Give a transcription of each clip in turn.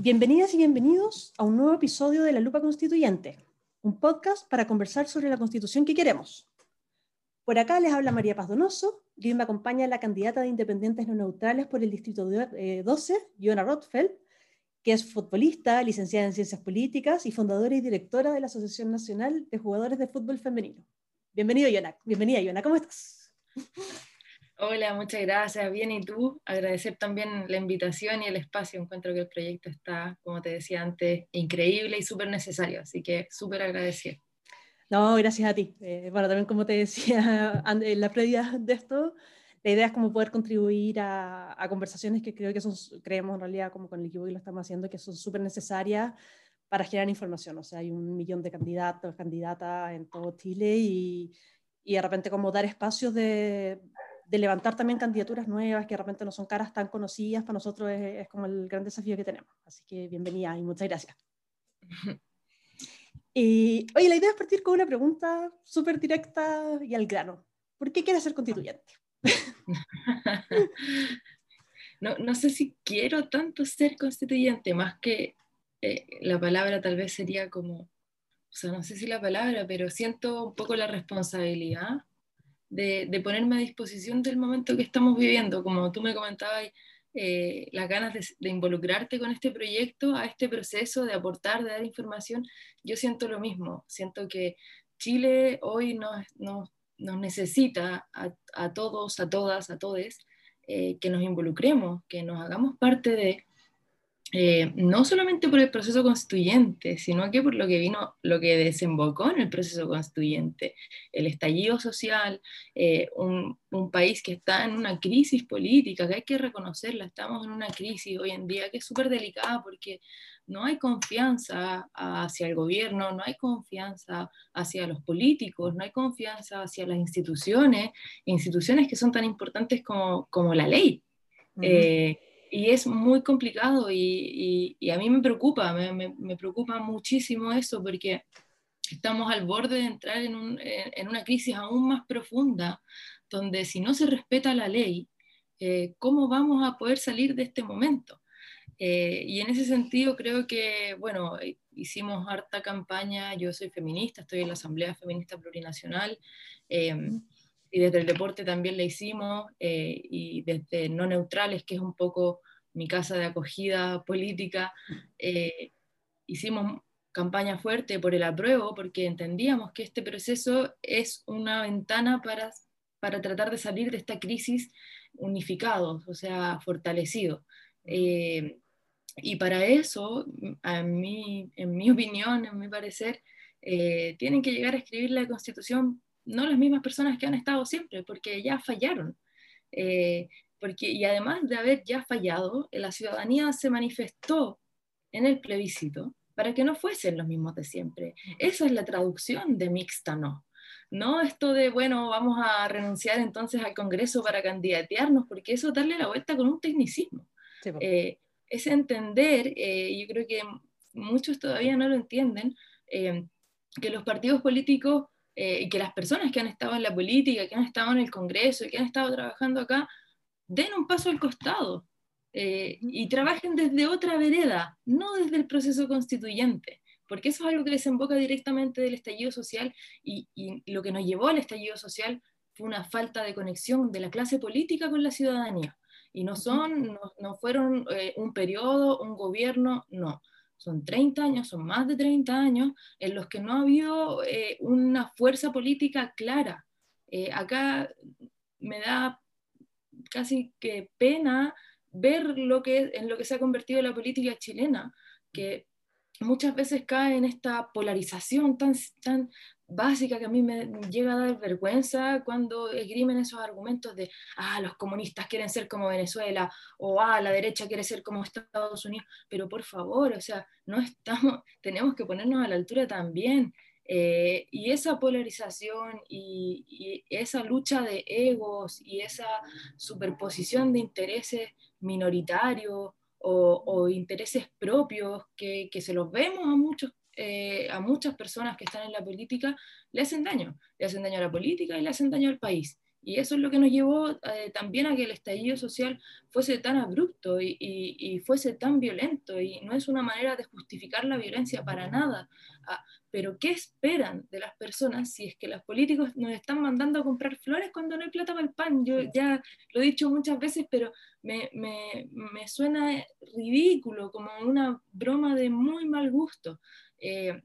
Bienvenidas y bienvenidos a un nuevo episodio de La Lupa Constituyente, un podcast para conversar sobre la constitución que queremos. Por acá les habla María Paz Donoso y hoy me acompaña la candidata de Independientes No Neutrales por el Distrito 12, Joana Rothfeld, que es futbolista, licenciada en Ciencias Políticas y fundadora y directora de la Asociación Nacional de Jugadores de Fútbol Femenino. Bienvenido. Bienvenida, Joana. ¿Cómo estás? Hola, muchas gracias. Bien, ¿y tú? Agradecer también la invitación y el espacio. Encuentro que el proyecto está, como te decía antes, increíble y súper necesario, así que súper agradecido. No, gracias a ti. Eh, bueno, también como te decía en la previa de esto, la idea es como poder contribuir a, conversaciones que creo que son, creemos en realidad como con el equipo que lo estamos haciendo, que son súper necesarias para generar información. O sea, hay un millón de candidatos, candidatas en todo Chile y, y de repente como dar espacios de, de levantar también candidaturas nuevas que de repente no son caras tan conocidas, para nosotros es, como el gran desafío que tenemos. Así que bienvenida y muchas gracias. y, oye, la idea es partir con una pregunta súper directa y al grano. ¿Por qué quieres ser constituyente? no, no, sé si quiero tanto ser constituyente, más que eh, la palabra tal vez sería como, o sea, no sé si la palabra, pero siento un poco la responsabilidad de, ponerme a disposición del momento que estamos viviendo. Como tú me comentabas, eh, las ganas de, involucrarte con este proyecto, a este proceso, de aportar, de dar información, yo siento lo mismo. Siento que Chile hoy nos, nos, necesita a, todos, a todas, a todes, eh, que nos involucremos, que nos hagamos parte de, eh, no solamente por el proceso constituyente, sino que por lo que vino, lo que desembocó en el proceso constituyente, el estallido social, eh, un, un, país que está en una crisis política, que hay que reconocerla, estamos en una crisis hoy en día que es súper delicada porque no hay confianza hacia el gobierno, no hay confianza hacia los políticos, no hay confianza hacia las instituciones, instituciones que son tan importantes como, como la ley y es muy complicado y, y, a mí me preocupa, me, me, preocupa muchísimo eso porque estamos al borde de entrar en, un, en, una crisis aún más profunda, donde si no se respeta la ley, eh, ¿cómo vamos a poder salir de este momento? Eh, y en ese sentido creo que, bueno, hicimos harta campaña, yo soy feminista, estoy en la Asamblea Feminista Plurinacional. Eh, y desde el deporte también la hicimos, eh, y desde No Neutrales, que es un poco mi casa de acogida política, eh, hicimos campaña fuerte por el apruebo, porque entendíamos que este proceso es una ventana para, para tratar de salir de esta crisis unificados, o sea, fortalecidos. Eh, y para eso, a mí, en mi opinión, en mi parecer, tienen que llegar a escribir la constitución no las mismas personas que han estado siempre, porque ya fallaron. Eh, porque, y además de haber ya fallado, la ciudadanía se manifestó en el plebiscito para que no fuesen los mismos de siempre. Esa es la traducción de mixta no. No esto de, bueno, vamos a renunciar entonces al Congreso para candidatearnos, porque eso es darle la vuelta con un tecnicismo. Eh, es entender, eh, yo creo que muchos todavía no lo entienden, que los partidos políticos eh, y que las personas que han estado en la política, que han estado en el Congreso y que han estado trabajando acá, den un paso al costado eh, y trabajen desde otra vereda, no desde el proceso constituyente, porque eso es algo que desemboca directamente del estallido social y, lo que nos llevó al estallido social fue una falta de conexión de la clase política con la ciudadanía. Y no son, no, fueron eh, un periodo, un gobierno, no son 30 años, son más de 30 años en los que no ha habido eh, una fuerza política clara. Eh, acá me da casi que pena ver lo que, en lo que se ha convertido la política chilena, que muchas veces cae en esta polarización tan, tan básica que a mí me llega a dar vergüenza cuando esgrimen esos argumentos de, ah, los comunistas quieren ser como Venezuela, o ah, la derecha quiere ser como Estados Unidos, pero por favor, o sea, no estamos, tenemos que ponernos a la altura también. Eh, y esa polarización y, y, esa lucha de egos y esa superposición de intereses minoritarios o, intereses propios que, que, se los vemos a muchos eh, a muchas personas que están en la política le hacen daño. Le hacen daño a la política y le hacen daño al país. Y eso es lo que nos llevó eh, también a que el estallido social fuese tan abrupto y, y, fuese tan violento. Y no es una manera de justificar la violencia para nada. Ah, pero ¿qué esperan de las personas si es que los políticos nos están mandando a comprar flores cuando no hay plata para el pan? Yo ya lo he dicho muchas veces, pero me, me, me suena ridículo, como una broma de muy mal gusto. Eh,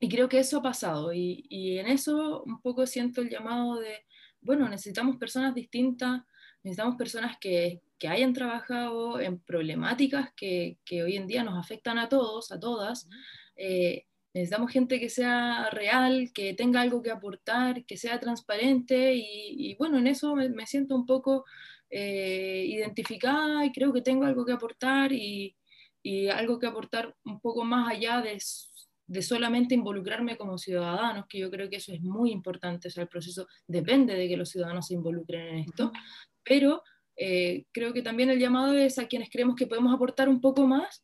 y creo que eso ha pasado. Y, y en eso un poco siento el llamado de bueno, necesitamos personas distintas, necesitamos personas que, que hayan trabajado en problemáticas que, que, hoy en día nos afectan a todos, a todas. Eh, necesitamos gente que sea real, que tenga algo que aportar, que sea transparente y, bueno, en eso me, siento un poco eh, identificada y creo que tengo algo que aportar y, y, algo que aportar un poco más allá de de solamente involucrarme como ciudadanos, que yo creo que eso es muy importante, o sea, el proceso depende de que los ciudadanos se involucren en esto, pero eh, creo que también el llamado es a quienes creemos que podemos aportar un poco más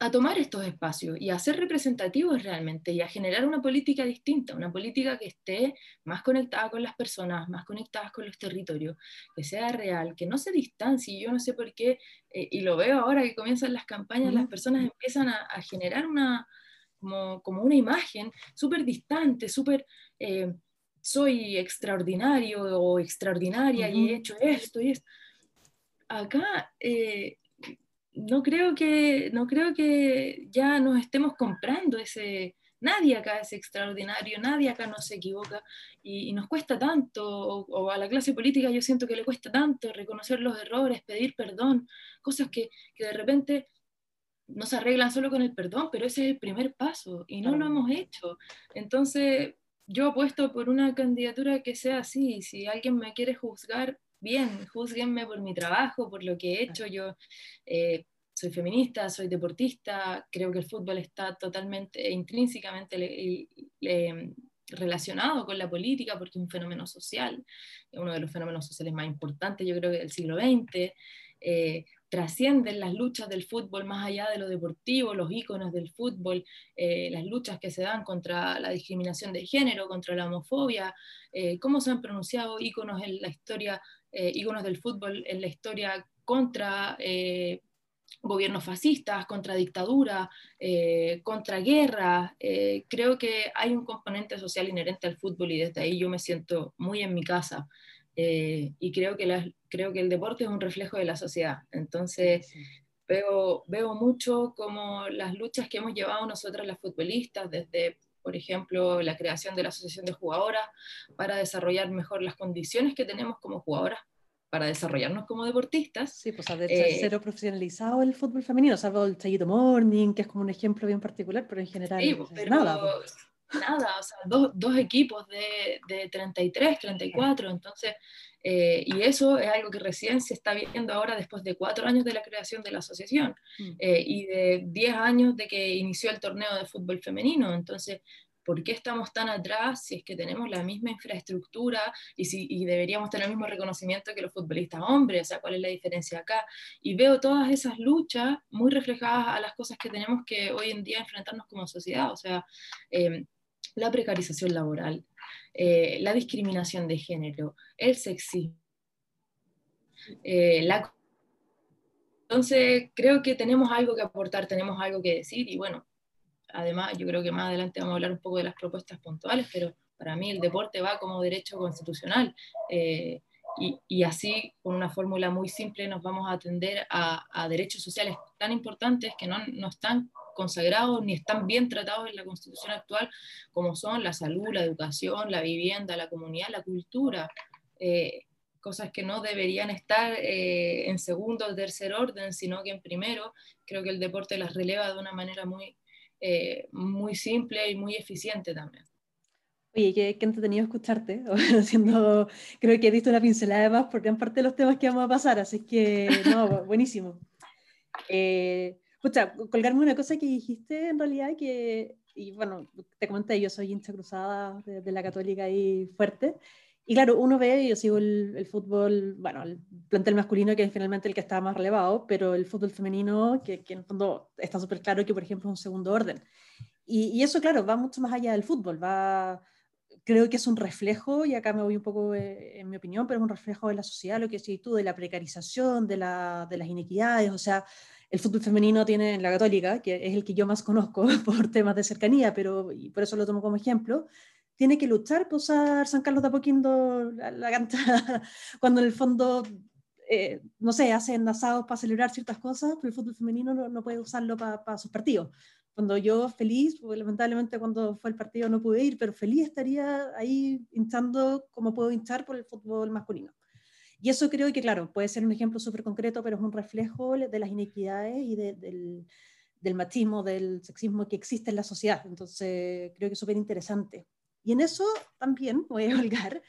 a tomar estos espacios y a ser representativos realmente y a generar una política distinta, una política que esté más conectada con las personas, más conectadas con los territorios, que sea real, que no se distancie. Yo no sé por qué, eh, y lo veo ahora que comienzan las campañas, las personas empiezan a generar una, como, una imagen súper distante, súper, eh, soy extraordinario o extraordinaria y he hecho esto y esto. Acá eh, no, creo que, no creo que ya nos estemos comprando ese... Nadie acá es extraordinario, nadie acá no se equivoca y, nos cuesta tanto, o, a la clase política yo siento que le cuesta tanto reconocer los errores, pedir perdón, cosas que, que de repente no se arreglan solo con el perdón, pero ese es el primer paso y no lo hemos hecho. Entonces, yo apuesto por una candidatura que sea así. Si alguien me quiere juzgar, bien, juzguenme por mi trabajo, por lo que he hecho. Yo eh, soy feminista, soy deportista, creo que el fútbol está totalmente, intrínsecamente relacionado con la política porque es un fenómeno social, uno de los fenómenos sociales más importantes, yo creo que del siglo XX trascienden las luchas del fútbol más allá de lo deportivo, los íconos del fútbol, eh, las luchas que se dan contra la discriminación de género, contra la homofobia, eh, cómo se han pronunciado íconos en la historia, eh, íconos del fútbol en la historia contra gobiernos fascistas, contra dictadura, contra guerra. creo que hay un componente social inherente al fútbol y desde ahí yo me siento muy en mi casa. Eh, y creo que, creo que el deporte es un reflejo de la sociedad. Entonces, veo, veo mucho como las luchas que hemos llevado nosotras las futbolistas, desde, por ejemplo, la creación de la Asociación de Jugadoras, para desarrollar mejor las condiciones que tenemos como jugadoras para desarrollarnos como deportistas. Sí, pues a eh, cero profesionalizado el fútbol femenino, salvo el Chayito Morning, que es como un ejemplo bien particular, pero en general sí, pero, nada. Pues nada, o sea, dos, dos equipos de, de, 33, 34, entonces, eh, y eso es algo que recién se está viendo ahora después de cuatro años de la creación de la asociación mm. eh, y de diez años de que inició el torneo de fútbol femenino, entonces, ¿por qué estamos tan atrás si es que tenemos la misma infraestructura y, si, y deberíamos tener el mismo reconocimiento que los futbolistas hombres? O sea, ¿cuál es la diferencia acá? Y veo todas esas luchas muy reflejadas a las cosas que tenemos que hoy en día enfrentarnos como sociedad. O sea, eh, la precarización laboral, eh, la discriminación de género, el sexismo. Eh. Entonces, creo que tenemos algo que aportar, tenemos algo que decir y bueno, además yo creo que más adelante vamos a hablar un poco de las propuestas puntuales, pero para mí el deporte va como derecho constitucional. Eh, y, así, con una fórmula muy simple, nos vamos a atender a, a derechos sociales tan importantes que no, no, están consagrados ni están bien tratados en la constitución actual, como son la salud, la educación, la vivienda, la comunidad, la cultura. Eh, cosas que no deberían estar eh, en segundo o tercer orden, sino que en primero. Creo que el deporte las releva de una manera muy, eh, muy simple y muy eficiente también. Oye, qué, qué entretenido escucharte, haciendo, creo que he visto una pincelada más por gran parte de los temas que vamos a pasar, así que, no, buenísimo. Eh, colgarme una cosa que dijiste en realidad, que, y bueno, te comenté, yo soy hincha cruzada de, la católica y fuerte, y claro, uno ve, yo sigo el, fútbol, bueno, el plantel masculino que es finalmente el que está más relevado, pero el fútbol femenino, que, que en el fondo está súper claro que, por ejemplo, es un segundo orden. Y, y, eso, claro, va mucho más allá del fútbol, va creo que es un reflejo, y acá me voy un poco eh, en mi opinión, pero es un reflejo de la sociedad, lo que decís tú, de la precarización, de, la, de las inequidades, o sea, el fútbol femenino tiene en la católica, que es el que yo más conozco por temas de cercanía, pero y por eso lo tomo como ejemplo, tiene que luchar por usar San Carlos de Apoquindo la, la canta, cuando en el fondo, eh, no sé, hacen asados para celebrar ciertas cosas, pero el fútbol femenino no, no puede usarlo para sus partidos. Cuando yo feliz, porque lamentablemente cuando fue el partido no pude ir, pero feliz estaría ahí hinchando como puedo hinchar por el fútbol masculino. Y eso creo que, claro, puede ser un ejemplo súper concreto, pero es un reflejo de las inequidades y del, del machismo, del sexismo que existe en la sociedad. Entonces, creo que es súper interesante. Y en eso también, voy a holgar,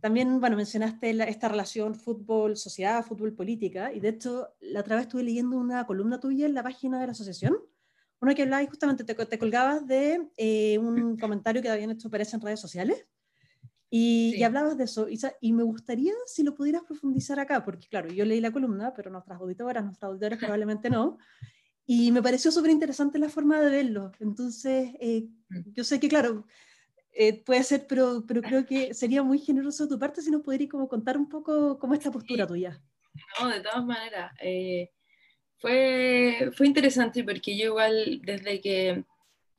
también, bueno, mencionaste esta relación fútbol-sociedad, fútbol-política, y de hecho, la otra vez estuve leyendo una columna tuya en la página de la asociación, uno que hablaba y justamente te, te colgabas de eh, un comentario que habían hecho Pérez en redes sociales, y, y, hablabas de eso, Isa, y me gustaría si lo pudieras profundizar acá, porque claro, yo leí la columna, pero nuestras auditoras, nuestras auditores probablemente no, y me pareció súper interesante la forma de verlo. Entonces, eh, mm. yo sé que, claro, eh, puede ser, pero, pero creo que sería muy generoso de tu parte si nos pudieras como contar un poco cómo es esta postura tuya. No, de todas maneras, eh, fue, fue interesante porque yo igual desde que,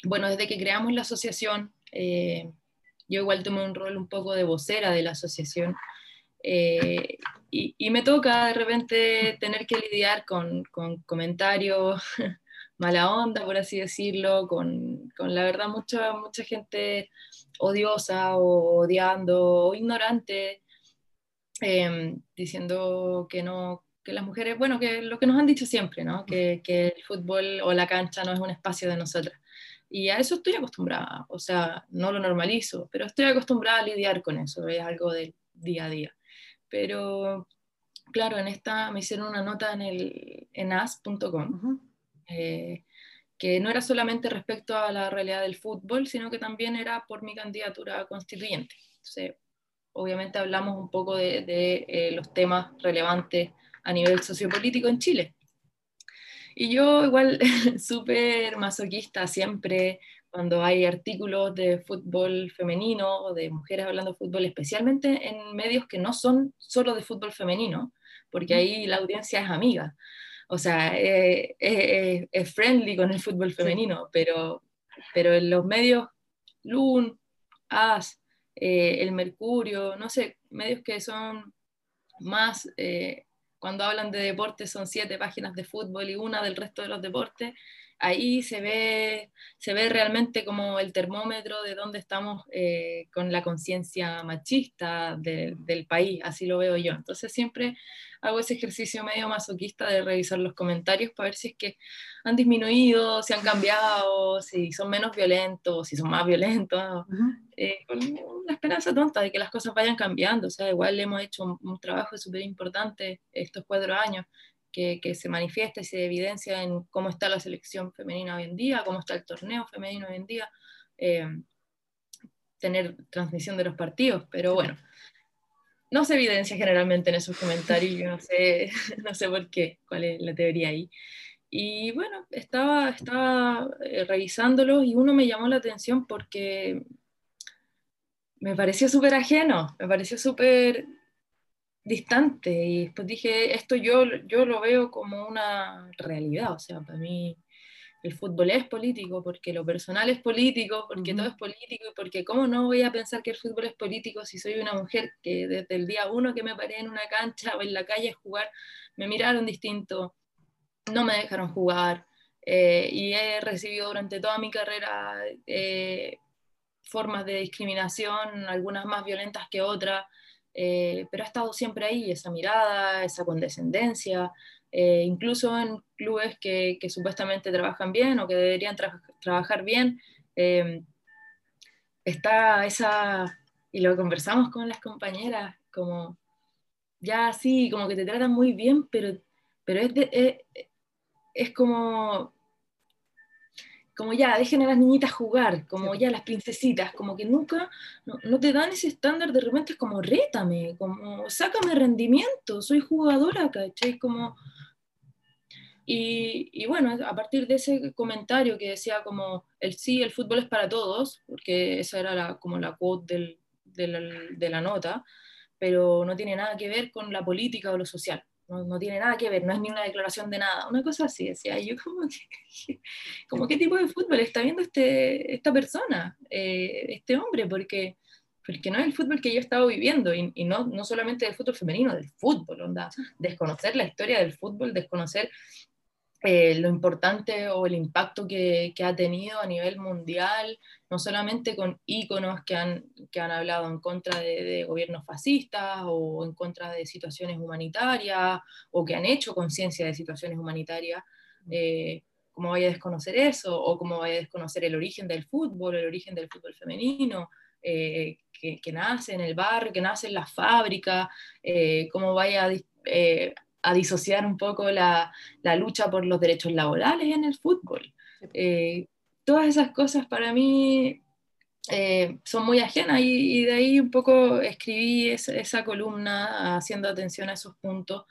bueno, desde que creamos la asociación, yo igual tomé un rol un poco de vocera de la asociación. Eh, y, me toca de repente tener que lidiar con, con comentarios mala onda, por así decirlo, con, con, la verdad mucha, mucha gente odiosa o odiando o ignorante, em, diciendo que no, que las mujeres, bueno, que lo que nos han dicho siempre, ¿no? que, que el fútbol o la cancha no es un espacio de nosotras. Y a eso estoy acostumbrada, o sea, no lo normalizo, pero estoy acostumbrada a lidiar con eso, es algo del día a día. Pero, claro, en esta me hicieron una nota en, el, en as.com, eh, que no era solamente respecto a la realidad del fútbol, sino que también era por mi candidatura constituyente. Entonces, obviamente hablamos un poco de, de eh, los temas relevantes a nivel sociopolítico en Chile. Y yo igual súper masoquista siempre cuando hay artículos de fútbol femenino o de mujeres hablando de fútbol, especialmente en medios que no son solo de fútbol femenino, porque ahí la audiencia es amiga. O sea, eh, eh, es friendly con el fútbol femenino, pero, pero en los medios Loon, AS, eh, El Mercurio, no sé, medios que son más cuando hablan de deportes son siete páginas de fútbol y una del resto de los deportes, ahí se ve, se ve realmente como el termómetro de dónde estamos eh, con la conciencia machista del país, así lo veo yo. Entonces siempre hago ese ejercicio medio masoquista de revisar los comentarios para ver si es que han disminuido, si han cambiado, si son menos violentos, si son más violentos, eh, con una esperanza tonta de que las cosas vayan cambiando. O sea, igual hemos hecho un, un trabajo súper importante estos cuatro años que, se manifiesta y se evidencia en cómo está la selección femenina hoy en día, cómo está el torneo femenino hoy en día, eh, tener transmisión de los partidos, pero bueno, no se evidencia generalmente en esos comentarios, yo no sé, no sé por qué, cuál es la teoría ahí. Y bueno, estaba, estaba eh, revisándolos y uno me llamó la atención porque me pareció súper ajeno, me pareció súper distante y después dije, esto yo, yo lo veo como una realidad, o sea, para mí el fútbol es político, porque lo personal es político, porque todo es político, y porque cómo no voy a pensar que el fútbol es político si soy una mujer que desde el día uno que me paré en una cancha o en la calle a jugar, me miraron distinto, no me dejaron jugar, eh, y he recibido durante toda mi carrera eh, formas de discriminación, algunas más violentas que otras, eh, pero ha estado siempre ahí esa mirada, esa condescendencia, eh, incluso en clubes que, supuestamente trabajan bien o que deberían trabajar bien, eh, está esa, y lo conversamos con las compañeras, como ya sí, como que te tratan muy bien, pero, pero es, es como como ya, dejen a las niñitas jugar, como ya las princesitas, como que nunca, no, te dan ese estándar, de repente es como rétame, como sácame rendimiento, soy jugadora, ¿cachai? Como... y, bueno, a partir de ese comentario que decía como, el sí, el fútbol es para todos, porque esa era la, como la quote de, la, de, la, nota, pero no tiene nada que ver con la política o lo social. No, tiene nada que ver, no es ni una declaración de nada, una cosa así, decía yo, como, que, qué tipo de fútbol está viendo este, esta persona, eh, este hombre, porque porque no es el fútbol que yo he estado viviendo, y, no, no solamente del fútbol femenino, del fútbol, onda, desconocer la historia del fútbol, desconocer eh, lo importante o el impacto que, que, ha tenido a nivel mundial, no solamente con íconos que han, que han hablado en contra de, gobiernos fascistas o en contra de situaciones humanitarias o que han hecho conciencia de situaciones humanitarias. Eh, ¿Cómo vaya a desconocer eso? ¿O cómo vaya a desconocer el origen del fútbol, el origen del fútbol femenino? Eh, que, nace en el barrio, que nace en la fábrica, eh, cómo vaya eh, a, disociar un poco la, lucha por los derechos laborales en el fútbol. todas esas cosas para mí son muy ajenas y, de ahí un poco escribí esa columna haciendo atención a esos puntos.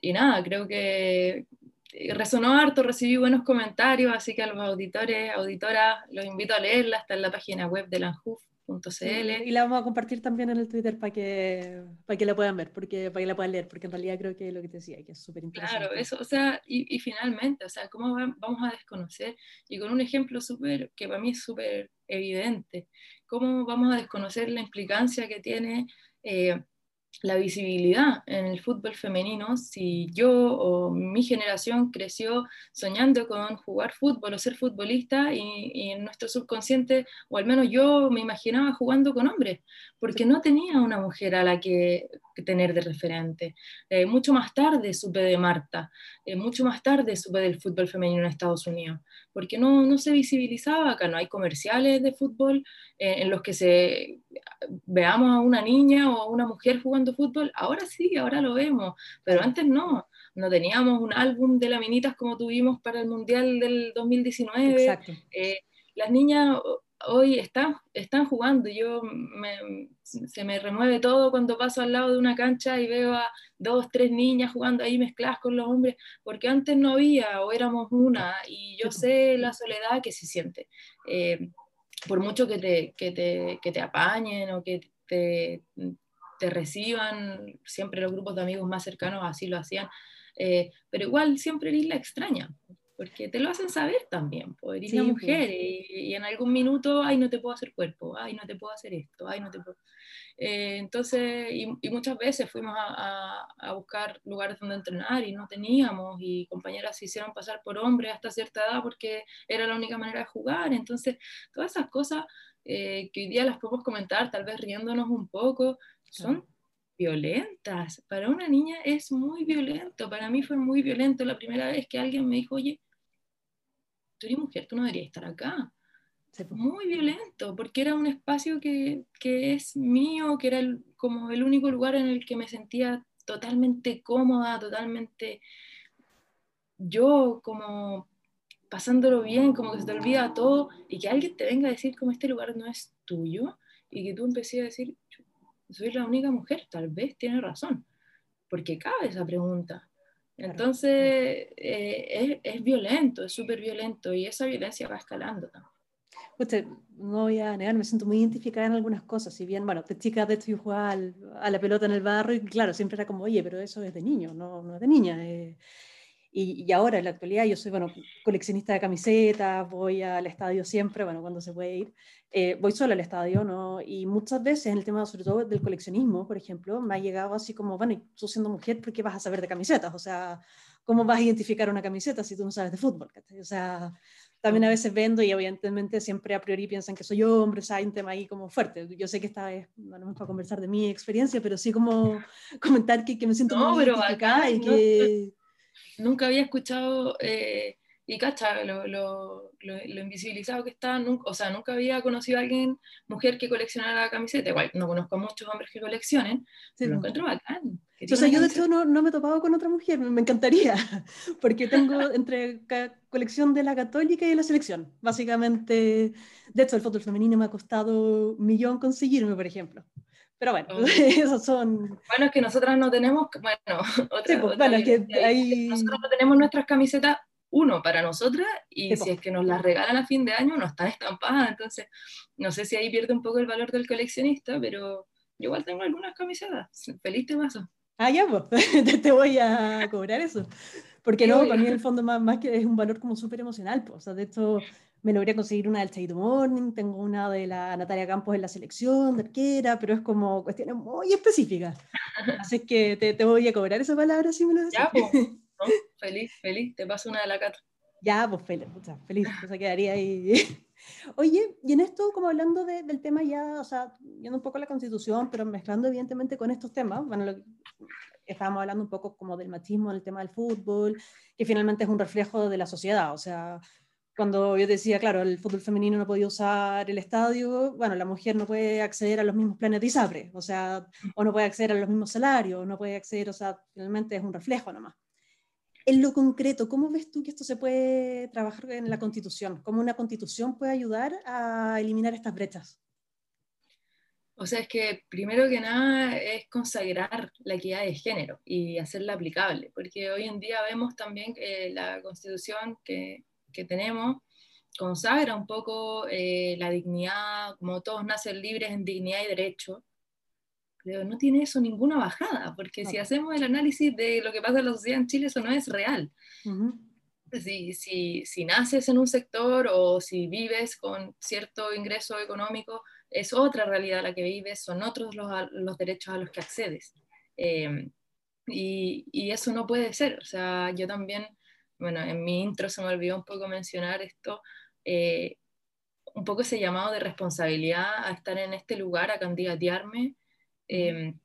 y nada, creo que, resonó harto, recibí buenos comentarios, así que a los auditores, auditoras, los invito a leerla, está en la página web de lanjuf.cl. y la vamos a compartir también en el Twitter para que, para que la puedan ver, porque, para que la puedan leer, porque en realidad creo que es lo que te decía, que es súper interesante. Claro, eso, o sea, y, y, finalmente, o sea, ¿cómo vamos a desconocer? Y con un ejemplo súper, que para mí es súper evidente, ¿cómo vamos a desconocer la implicancia que tiene eh, la visibilidad en el fútbol femenino, si yo o mi generación creció soñando con jugar fútbol o ser futbolista y, en nuestro subconsciente, o al menos yo me imaginaba jugando con hombres, porque no tenía una mujer a la que, tener de referente. Eh, mucho más tarde supe de Marta, eh, mucho más tarde supe del fútbol femenino en Estados Unidos, porque no, no se visibilizaba acá, no hay comerciales de fútbol eh, en los que se veamos a una niña o a una mujer jugando fútbol, ahora sí, ahora lo vemos, pero antes no, no teníamos un álbum de laminitas como tuvimos para el Mundial del 2019. Eh, las niñas hoy están, jugando, yo se me remueve todo cuando paso al lado de una cancha y veo a dos, tres niñas jugando ahí mezcladas con los hombres, porque antes no había o éramos una y yo sé la soledad que se siente. Eh, por mucho que te, que te, que te apañen o que te, te, reciban, siempre los grupos de amigos más cercanos así lo hacían, eh, pero igual siempre eres la extraña, porque te lo hacen saber también, pues eres una mujer y, en algún minuto, ay, no te puedo hacer cuerpo, ay, no te puedo hacer esto, ay, no te puedo... Eh, entonces, y, muchas veces fuimos a, a, buscar lugares donde entrenar y no teníamos, y compañeras se hicieron pasar por hombres hasta cierta edad porque era la única manera de jugar. Entonces, todas esas cosas eh, que hoy día las podemos comentar, tal vez riéndonos un poco, son violentas. Para una niña es muy violento. Para mí fue muy violento la primera vez que alguien me dijo, oye, tú eres mujer, tú no deberías estar acá. Muy violento, porque era un espacio que, que es mío, que era como el único lugar en el que me sentía totalmente cómoda, totalmente yo como pasándolo bien, como que se te olvida todo, y que alguien te venga a decir como este lugar no es tuyo, y que tú empecé a decir, soy la única mujer, tal vez tiene razón, porque cabe esa pregunta. Entonces, eh, es, es, violento, es súper violento, y esa violencia va escalando también. no voy a negar, me siento muy identificada en algunas cosas. Si bien, bueno, de chica de hecho yo jugaba a la pelota en el barrio y claro, siempre era como, oye, pero eso es de niño, no, no es de niña. Eh, y, ahora, en la actualidad, yo soy, bueno, coleccionista de camisetas, voy al estadio siempre, bueno, cuando se puede ir. Eh, voy solo al estadio, ¿no? Y muchas veces en el tema, sobre todo del coleccionismo, por ejemplo, me ha llegado así como, bueno, y tú siendo mujer, ¿por qué vas a saber de camisetas? O sea, ¿cómo vas a identificar una camiseta si tú no sabes de fútbol? O sea, también a veces vendo y evidentemente siempre a priori piensan que soy hombre, o sea, hay un tema ahí como fuerte. Yo sé que esta vez no es para conversar de mi experiencia, pero sí como comentar que, que me siento muy identificada y que nunca había escuchado eh, y cacha lo, lo, lo, invisibilizado que está, nunca, o sea, nunca había conocido a alguien, mujer que coleccionara camiseta, igual no conozco a muchos hombres que coleccionen, pero lo encuentro bacán. O sea, yo de hecho no, no, me he topado con otra mujer, me encantaría, porque tengo entre colección de la católica y la selección, básicamente, de hecho el fútbol femenino me ha costado un millón conseguirme, por ejemplo. Pero bueno, oh. esos son... Bueno, es que nosotras no tenemos, bueno, otra, pues, bueno, es que hay... nosotros no tenemos nuestras camisetas uno para nosotras y si es que nos las regalan a fin de año no están estampadas, entonces no sé si ahí pierde un poco el valor del coleccionista, pero yo igual tengo algunas camisetas, feliz te paso. Ah, ya, pues, te voy a cobrar eso. Porque no, para mí en el fondo más, más que es un valor como súper emocional, pues, o sea, de hecho me logré conseguir una del Chayito Morning, tengo una de la Natalia Campos en la selección, de arquera, pero es como cuestiones muy específicas. Así que te, te voy a cobrar esa palabra si me lo decís. Ya, pues. Feliz, feliz, te paso una de la cata. Ya, pues feliz, feliz, se quedaría ahí. Oye, y en esto, como hablando del tema ya, o sea, viendo un poco la constitución, pero mezclando evidentemente con estos temas, bueno, lo, estábamos hablando un poco como del machismo, del tema del fútbol, que finalmente es un reflejo de la sociedad, o sea, cuando yo decía, claro, el fútbol femenino no podía usar el estadio, bueno, la mujer no puede acceder a los mismos planes de ISAPRE, o sea, o no puede acceder a los mismos salarios, no puede acceder, o sea, finalmente es un reflejo nomás en lo concreto, ¿cómo ves tú que esto se puede trabajar en la Constitución? ¿Cómo una Constitución puede ayudar a eliminar estas brechas? O sea, es que primero que nada es consagrar la equidad de género y hacerla aplicable, porque hoy en día vemos también que la constitución que, que tenemos consagra un poco eh, la dignidad, como todos nacen libres en dignidad y derecho, no tiene eso ninguna bajada, porque si hacemos el análisis de lo que pasa en la sociedad en Chile, eso no es real. si, si, si, naces en un sector o si vives con cierto ingreso económico, es otra realidad la que vives, son otros los, los derechos a los que accedes. Em, y, y, eso no puede ser. O sea, yo también, bueno, en mi intro se me olvidó un poco mencionar esto, eh, un poco ese llamado de responsabilidad a estar en este lugar, a candidatearme, Em,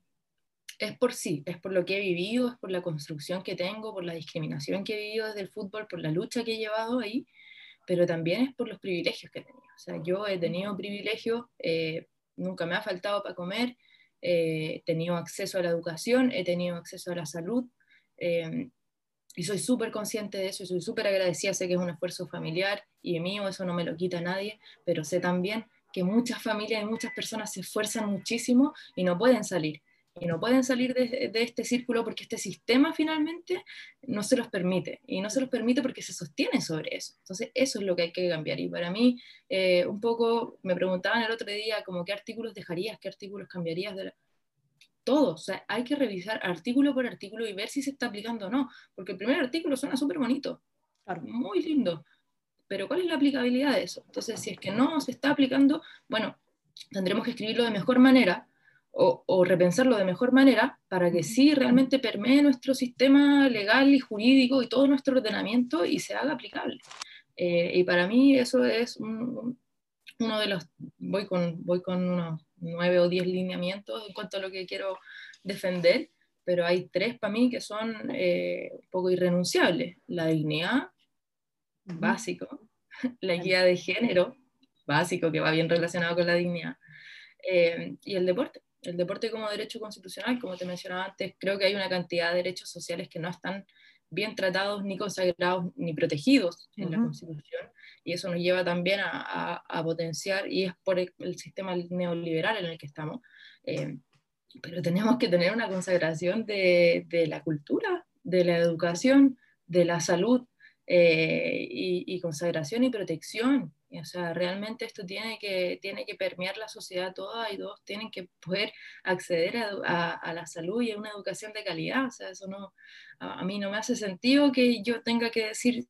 es por sí, es por lo que he vivido, es por la construcción que tengo, por la discriminación que he vivido desde el fútbol, por la lucha que he llevado ahí, pero también es por los privilegios que he tenido. O sea, yo he tenido privilegios, eh, nunca me ha faltado para comer, eh, he tenido acceso a la educación, he tenido acceso a la salud, em, y soy súper consciente de eso, y soy súper agradecida, sé que es un esfuerzo familiar y mío, eso no me lo quita nadie, pero sé también que muchas familias y muchas personas se esfuerzan muchísimo y no pueden salir. Y no pueden salir de, este círculo porque este sistema finalmente no se los permite. Y no se los permite porque se sostiene sobre eso. Entonces, eso es lo que hay que cambiar. Y para mí, eh, un poco, me preguntaban el otro día, como qué artículos dejarías, qué artículos cambiarías de todo. O sea, hay que revisar artículo por artículo y ver si se está aplicando o no. Porque el primer artículo suena súper bonito, muy lindo, pero ¿cuál es la aplicabilidad de eso? Entonces, si es que no se está aplicando, bueno, tendremos que escribirlo de mejor manera o, repensarlo de mejor manera para que sí realmente permee nuestro sistema legal y jurídico y todo nuestro ordenamiento y se haga aplicable. Eh, y para mí eso es uno de los, voy con, voy con unos nueve o diez lineamientos en cuanto a lo que quiero defender, pero hay tres para mí que son eh, un poco irrenunciables. La dignidad, básico, la guía de género, básico, que va bien relacionado con la dignidad, eh, y el deporte. El deporte como derecho constitucional, como te mencionaba antes, creo que hay una cantidad de derechos sociales que no están bien tratados, ni consagrados, ni protegidos en la Constitución, y eso nos lleva también a, potenciar, y es por el, sistema neoliberal en el que estamos, eh, pero tenemos que tener una consagración de, de la cultura, de la educación, de la salud, eh, y, consagración y protección. O sea, realmente esto tiene que, tiene que permear la sociedad toda y todos tienen que poder acceder a, a, la salud y a una educación de calidad. O sea, eso no, a, mí no me hace sentido que yo tenga que decir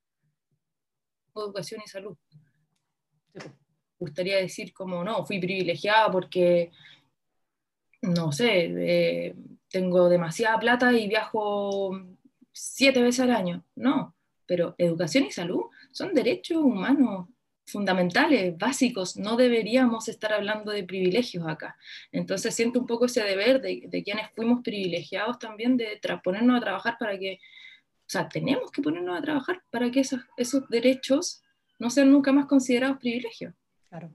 educación y salud. Me gustaría decir como, no, fui privilegiada porque, no sé, eh, tengo demasiada plata y viajo siete veces al año. No, pero educación y salud son derechos humanos fundamentales, básicos, no deberíamos estar hablando de privilegios acá. Entonces siento un poco ese deber de, quienes fuimos privilegiados también de ponernos a trabajar para que sea, tenemos que ponernos a trabajar para que esos, esos derechos no sean nunca más considerados privilegios. Claro.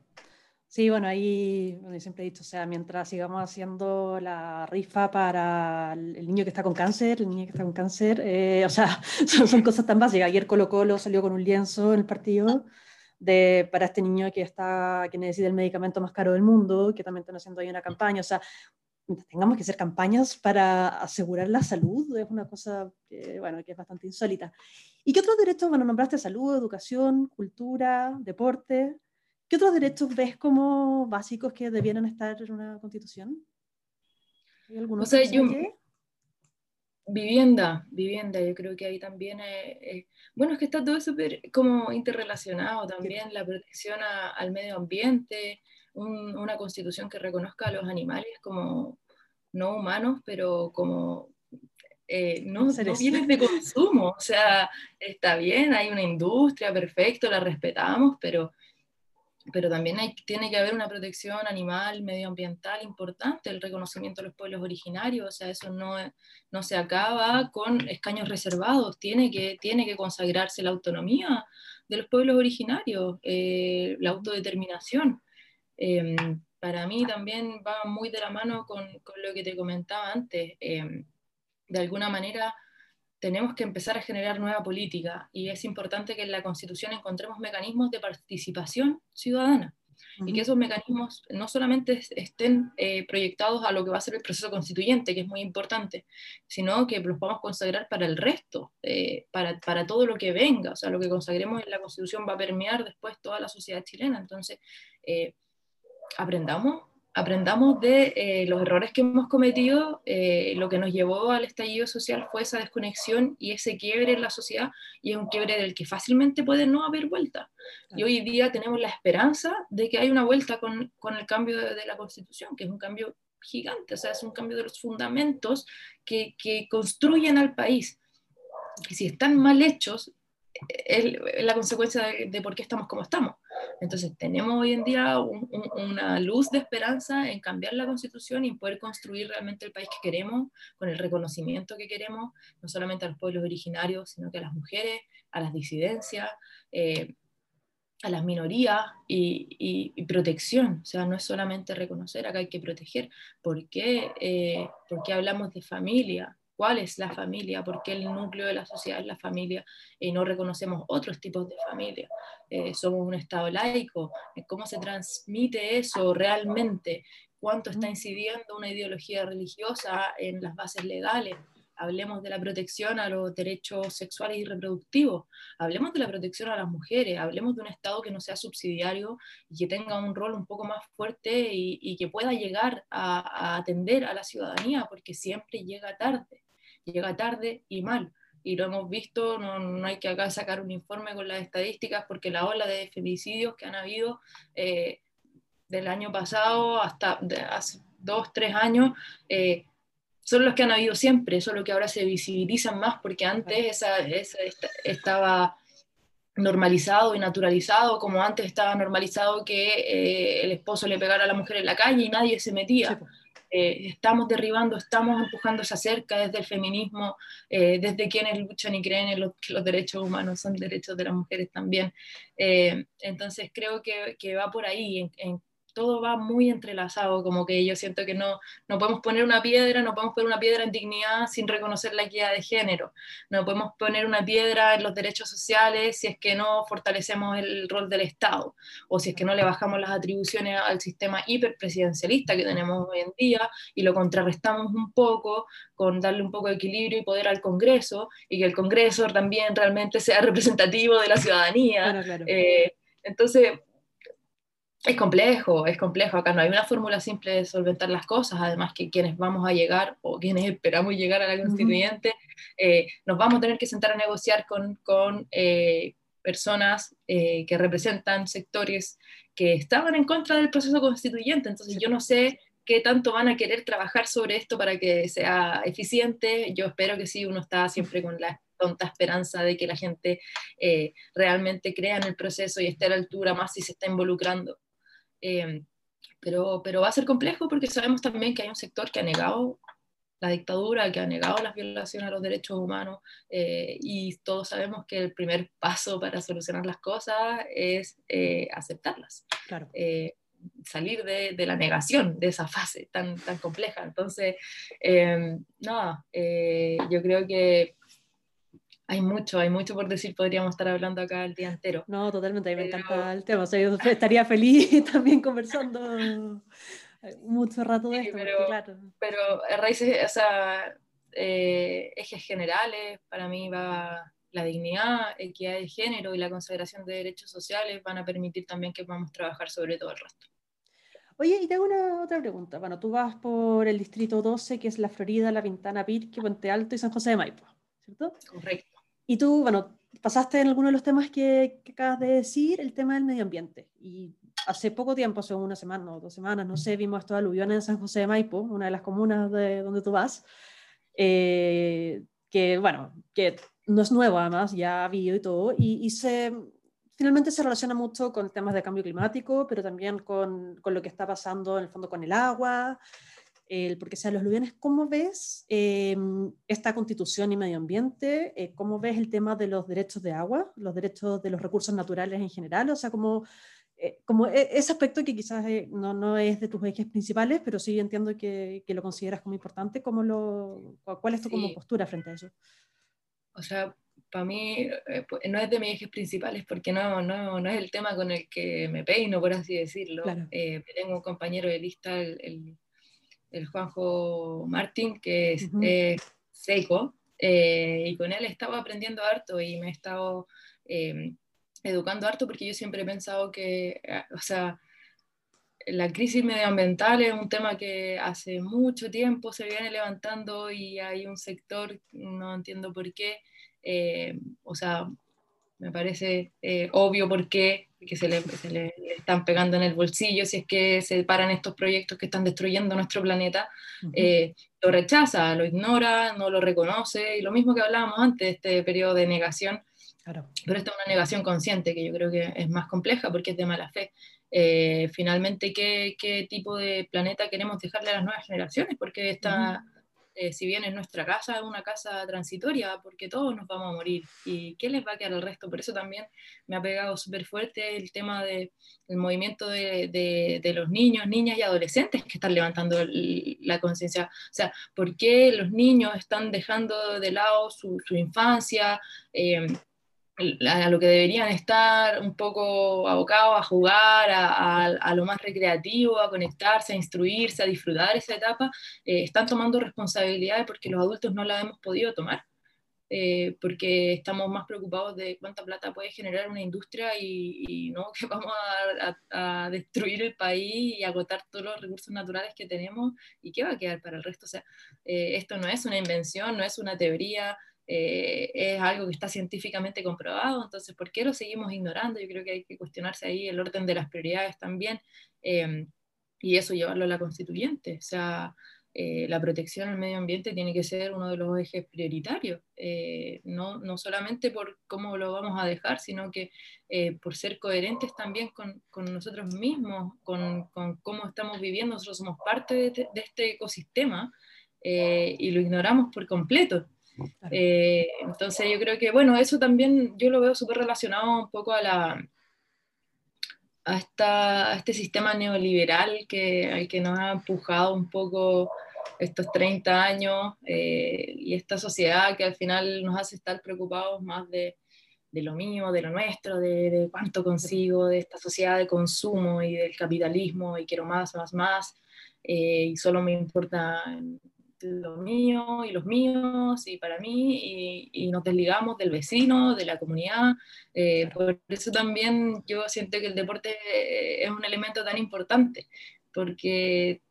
Sí, bueno, ahí bueno, siempre he dicho, o sea, mientras sigamos haciendo la rifa para el niño que está con cáncer, el niño que está con cáncer, eh, o sea, son, cosas tan básicas. Ayer Colo Colo salió con un lienzo en el partido de, para este niño que, está, que necesita el medicamento más caro del mundo, que también están haciendo ahí una campaña. O sea, tengamos que hacer campañas para asegurar la salud, es una cosa que, bueno, que es bastante insólita. ¿Y qué otros derechos, bueno, nombraste salud, educación, cultura, deporte? ¿Qué otros derechos ves como básicos que debieran estar en una constitución? ¿Hay algunos? O sea, yo, vivienda, vivienda, yo creo que ahí también, bueno, es que está todo súper como interrelacionado también, la protección al medio ambiente, una constitución que reconozca a los animales como no humanos, pero como eh, no, no bienes de consumo, o sea, está bien, hay una industria, perfecto, la respetamos, pero pero también hay, tiene que haber una protección animal, medioambiental importante, el reconocimiento de los pueblos originarios, o sea, eso no, no se acaba con escaños reservados, tiene que, tiene que consagrarse la autonomía de los pueblos originarios, eh, la autodeterminación. Em, para mí también va muy de la mano con, con lo que te comentaba antes. Em, de alguna manera, tenemos que empezar a generar nueva política y es importante que en la Constitución encontremos mecanismos de participación ciudadana y que esos mecanismos no solamente estén eh, proyectados a lo que va a ser el proceso constituyente, que es muy importante, sino que los podamos consagrar para el resto, eh, para, para, todo lo que venga, o sea, lo que consagremos en la Constitución va a permear después toda la sociedad chilena, entonces eh, aprendamos aprendamos de eh, los errores que hemos cometido, eh, lo que nos llevó al estallido social fue esa desconexión y ese quiebre en la sociedad, y es un quiebre del que fácilmente puede no haber vuelta. Y hoy día tenemos la esperanza de que hay una vuelta con, con el cambio de, la constitución, que es un cambio gigante, o sea, es un cambio de los fundamentos que, que construyen al país. Y si están mal hechos, es la consecuencia de, por qué estamos como estamos. Entonces, tenemos hoy en día una luz de esperanza en cambiar la constitución y poder construir realmente el país que queremos, con el reconocimiento que queremos, no solamente a los pueblos originarios, sino que a las mujeres, a las disidencias, eh, a las minorías y, protección. O sea, no es solamente reconocer, acá hay que proteger. ¿Por qué, eh, porque hablamos de familia? Cuál es la familia, por qué el núcleo de la sociedad es la familia y no reconocemos otros tipos de familia. Eh, somos un Estado laico, eh, cómo se transmite eso realmente, cuánto está incidiendo una ideología religiosa en las bases legales. Hablemos de la protección a los derechos sexuales y reproductivos, hablemos de la protección a las mujeres, hablemos de un Estado que no sea subsidiario y que tenga un rol un poco más fuerte y, que pueda llegar a atender a la ciudadanía, porque siempre llega tarde llega tarde y mal. Y lo hemos visto, no, no, hay que acá sacar un informe con las estadísticas porque la ola de femicidios que han habido eh, del año pasado hasta hace dos, tres años, eh, son los que han habido siempre, solo que ahora se visibilizan más porque antes esa, esa estaba normalizado y naturalizado, como antes estaba normalizado que eh, el esposo le pegara a la mujer en la calle y nadie se metía. Eh, estamos derribando, estamos empujando esa cerca desde el feminismo, eh, desde quienes luchan y creen en que los derechos humanos son derechos de las mujeres también. Eh, entonces creo que, va por ahí, todo va muy entrelazado, como que yo siento que no, no podemos poner una piedra, no podemos poner una piedra en dignidad sin reconocer la equidad de género, no podemos poner una piedra en los derechos sociales si es que no fortalecemos el rol del Estado, o si es que no le bajamos las atribuciones al sistema hiperpresidencialista que tenemos hoy en día y lo contrarrestamos un poco con darle un poco de equilibrio y poder al Congreso, y que el Congreso también realmente sea representativo de la ciudadanía. Eh, entonces, es complejo, es complejo. Acá no hay una fórmula simple de solventar las cosas. Además que quienes vamos a llegar o quienes esperamos llegar a la constituyente, eh, nos vamos a tener que sentar a negociar con, con eh, personas eh, que representan sectores que estaban en contra del proceso constituyente. Entonces yo no sé qué tanto van a querer trabajar sobre esto para que sea eficiente. Yo espero que sí, uno está siempre con la tonta esperanza de que la gente realmente crea en el proceso y esté a la altura más si se está involucrando. Em, pero, pero va a ser complejo porque sabemos también que hay un sector que ha negado la dictadura que ha negado las violaciones a los derechos humanos eh, y todos sabemos que el primer paso para solucionar las cosas es eh, aceptarlas. Claro. Eh, salir de, de, la negación de esa fase tan, tan compleja. Entonces, no, yo creo que hay mucho, hay mucho por decir, podríamos estar hablando acá el día entero. No, totalmente, a mí me encanta el tema, o sea, yo estaría feliz también conversando mucho rato de esto, pero, claro. Pero raíces, o sea, eh, ejes generales, para mí va la dignidad, equidad de género y la consideración de derechos sociales van a permitir también que podamos trabajar sobre todo el resto. Oye, y te hago una otra pregunta. Bueno, tú vas por el distrito 12, que es la Florida, La Pintana, Pirque, Puente Alto y San José de Maipo, ¿cierto? Correcto. Y tú, bueno, pasaste en alguno de los temas que, que acabas de decir, el tema del medio ambiente. Y hace poco tiempo, hace una semana o dos semanas, no sé, vimos estos aluviones en San José de Maipo, una de las comunas de donde tú vas, eh, que, bueno, que no es nuevo además, ya ha habido y todo, y, se, finalmente se relaciona mucho con temas de cambio climático, pero también con, con lo que está pasando en el fondo con el agua, porque sean los aluviones, ¿cómo ves eh, esta constitución y medio ambiente? Eh, ¿Cómo ves el tema de los derechos de agua, los derechos de los recursos naturales en general? O sea, ¿cómo, eh, como e, ese aspecto que quizás eh, no, no, es de tus ejes principales, pero sí entiendo que, que lo consideras como importante, ¿cómo lo, ¿cuál es tu como postura frente a eso? O sea, para mí eh, no es de mis ejes principales porque no, no, no, es el tema con el que me peino, por así decirlo. tengo un compañero de lista, el, el, Juanjo Martín, que es seco, y con él he estado aprendiendo harto y me he estado educando harto porque yo siempre he pensado que, eh, o sea, la crisis medioambiental es un tema que hace mucho tiempo se viene levantando y hay un sector, no entiendo por qué, eh, o sea, me parece eh, obvio por qué, que se le, se le, están pegando en el bolsillo si es que se paran estos proyectos que están destruyendo nuestro planeta, lo rechaza, lo ignora, no lo reconoce, y lo mismo que hablábamos antes este periodo de negación, pero esta es una negación consciente que yo creo que es más compleja porque es de mala fe. Eh, finalmente, ¿qué, ¿qué, tipo de planeta queremos dejarle a las nuevas generaciones? Porque esta, eh, si bien es nuestra casa, es una casa transitoria, porque todos nos vamos a morir. ¿Y qué les va a quedar al resto? Por eso también me ha pegado súper fuerte el tema del movimiento de, de, de, los niños, niñas y adolescentes que están levantando la conciencia. O sea, ¿por qué los niños están dejando de lado su, su infancia? Eh, a lo que deberían estar un poco abocados a jugar, a, lo más recreativo, a conectarse, a instruirse, a disfrutar esa etapa, eh, están tomando responsabilidades porque los adultos no la hemos podido tomar, eh, porque estamos más preocupados de cuánta plata puede generar una industria y, no que vamos a, destruir el país y agotar todos los recursos naturales que tenemos y qué va a quedar para el resto. O sea, eh, esto no es una invención, no es una teoría. Eh, es algo que está científicamente comprobado, entonces, ¿por qué lo seguimos ignorando? Yo creo que hay que cuestionarse ahí el orden de las prioridades también eh, y eso llevarlo a la constituyente. O sea, eh, la protección al medio ambiente tiene que ser uno de los ejes prioritarios, no, no, solamente por cómo lo vamos a dejar, sino que por ser coherentes también con, con nosotros mismos, con, con, cómo estamos viviendo. Nosotros somos parte de, de este ecosistema y lo ignoramos por completo. Eh, entonces yo creo que, bueno, eso también yo lo veo súper relacionado un poco a la a, esta, este sistema neoliberal que, al que nos ha empujado un poco estos 30 años eh, y esta sociedad que al final nos hace estar preocupados más de, de lo mío, de lo nuestro, de, de, cuánto consigo, de esta sociedad de consumo y del capitalismo y quiero más, más, más, eh, y solo me importa lo mío y los míos y para mí y, nos desligamos del vecino, de la comunidad. Eh, por eso también yo siento que el deporte es un elemento tan importante, porque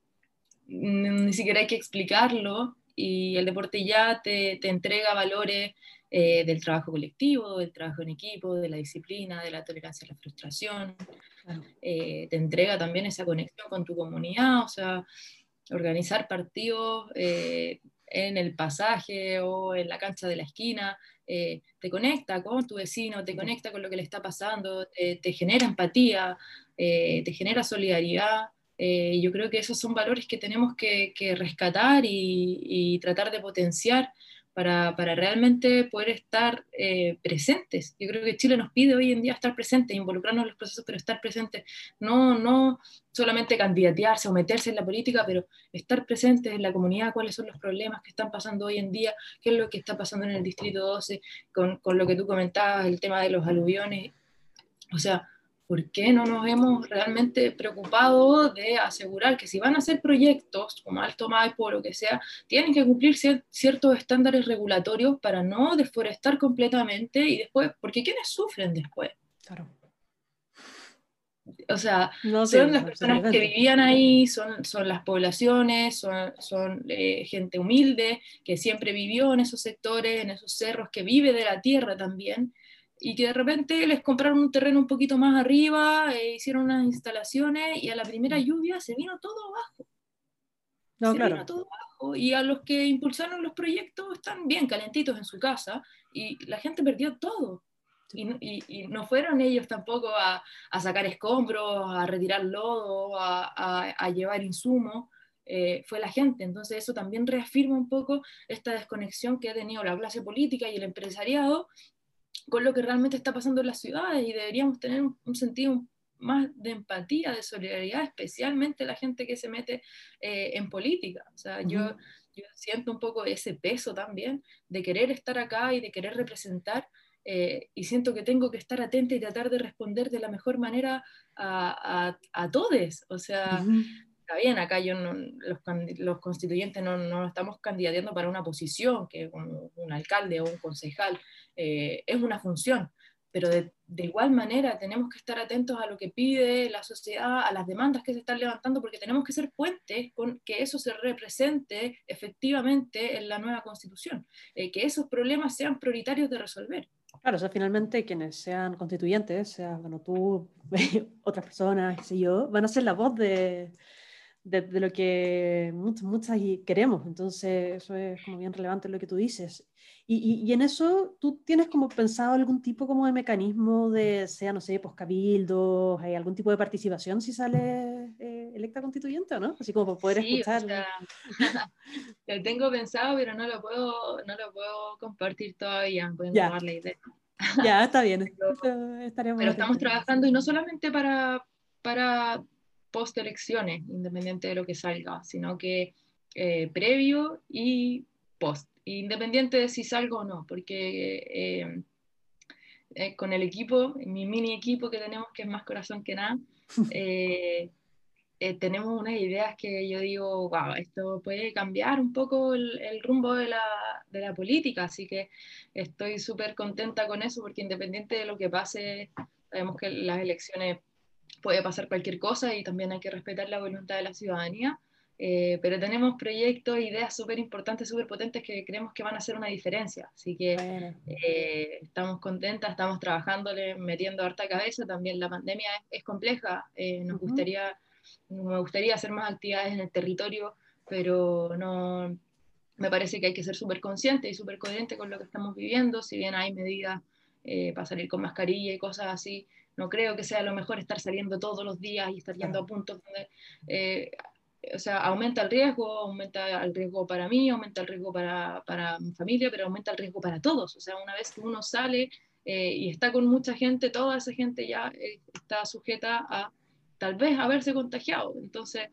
ni siquiera hay que explicarlo y el deporte ya te, te entrega valores eh, del trabajo colectivo, del trabajo en equipo, de la disciplina, de la tolerancia a la frustración. Eh, te entrega también esa conexión con tu comunidad, o sea, organizar partidos eh, en el pasaje o en la cancha de la esquina, eh, te conecta con tu vecino, te conecta con lo que le está pasando, te, genera empatía, eh, te genera solidaridad. Yo creo que esos son valores que tenemos que, rescatar y, tratar de potenciar para, realmente poder estar eh, presentes. Yo creo que Chile nos pide hoy en día estar presentes, involucrarnos en los procesos, pero estar presentes, no, no solamente candidatearse o meterse en la política, pero estar presentes en la comunidad, cuáles son los problemas que están pasando hoy en día, qué es lo que está pasando en el Distrito 12, con, con lo que tú comentabas, el tema de los aluviones. O sea, ¿por qué no nos hemos realmente preocupado de asegurar que si van a hacer proyectos como Alto Maipo o lo que sea, tienen que cumplir ciertos estándares regulatorios para no deforestar completamente y después, porque ¿quiénes sufren después? Claro. O sea, son las personas que vivían ahí, son, son las poblaciones, son, son eh, gente humilde que siempre vivió en esos sectores, en esos cerros, que vive de la tierra también, y que de repente les compraron un terreno un poquito más arriba, e hicieron unas instalaciones y a la primera lluvia se vino todo abajo. No, se claro. vino todo abajo y a los que impulsaron los proyectos están bien calentitos en su casa y la gente perdió todo. Y, y, no fueron ellos tampoco a, a, sacar escombros, a retirar lodo, a, a, llevar insumos, eh, fue la gente. Entonces eso también reafirma un poco esta desconexión que ha tenido la clase política y el empresariado con lo que realmente está pasando en las ciudades y deberíamos tener un, sentido más de empatía, de solidaridad, especialmente la gente que se mete eh, en política. O sea, yo, yo siento un poco ese peso también de querer estar acá y de querer representar eh, y siento que tengo que estar atenta y tratar de responder de la mejor manera a, a, todos. O sea, está bien, acá yo los, los, constituyentes no, no estamos candidateando para una posición, que un, un alcalde o un concejal, eh, es una función, pero de, igual manera tenemos que estar atentos a lo que pide la sociedad, a las demandas que se están levantando, porque tenemos que ser puentes con que eso se represente efectivamente en la nueva constitución, eh, que esos problemas sean prioritarios de resolver. Claro, o sea, finalmente quienes sean constituyentes, sea, bueno, tú, otras personas, qué sé yo, van a ser la voz de, de, de, lo que muchas, muchas queremos. Entonces, eso es como bien relevante lo que tú dices. Y, y, en eso, ¿tú tienes como pensado algún tipo como de mecanismo de, sea, no sé, pues cabildos, hay algún tipo de participación si sale eh, electa constituyente o no? Así como para poder escuchar. lo tengo pensado, pero no lo puedo, no lo puedo compartir todavía, pueden ya. la idea. Ya, está bien. pero, pero estamos trabajando y no solamente para, para post elecciones, independiente de lo que salga, sino que eh, previo y post independiente de si salgo o no, porque eh, eh, con el equipo, mi mini equipo que tenemos, que es más corazón que nada, eh, tenemos unas ideas que yo digo, wow, esto puede cambiar un poco el, rumbo de la, de la, política, así que estoy súper contenta con eso, porque independiente de lo que pase, sabemos que las elecciones puede pasar cualquier cosa y también hay que respetar la voluntad de la ciudadanía. Eh, pero tenemos proyectos, ideas súper importantes, súper potentes que creemos que van a hacer una diferencia. Así que eh, estamos contentas, estamos trabajándole, metiendo harta cabeza. También la pandemia es, compleja. Eh, nos gustaría, me gustaría hacer más actividades en el territorio, pero no, me parece que hay que ser súper consciente y súper coherente con lo que estamos viviendo. Si bien hay medidas para salir con mascarilla y cosas así, no creo que sea lo mejor estar saliendo todos los días y estar yendo a puntos donde o sea, aumenta el riesgo, aumenta el riesgo para mí, aumenta el riesgo para, para mi familia, pero aumenta el riesgo para todos. O sea, una vez que uno sale eh, y está con mucha gente, toda esa gente ya eh, está sujeta a tal vez haberse contagiado. Entonces,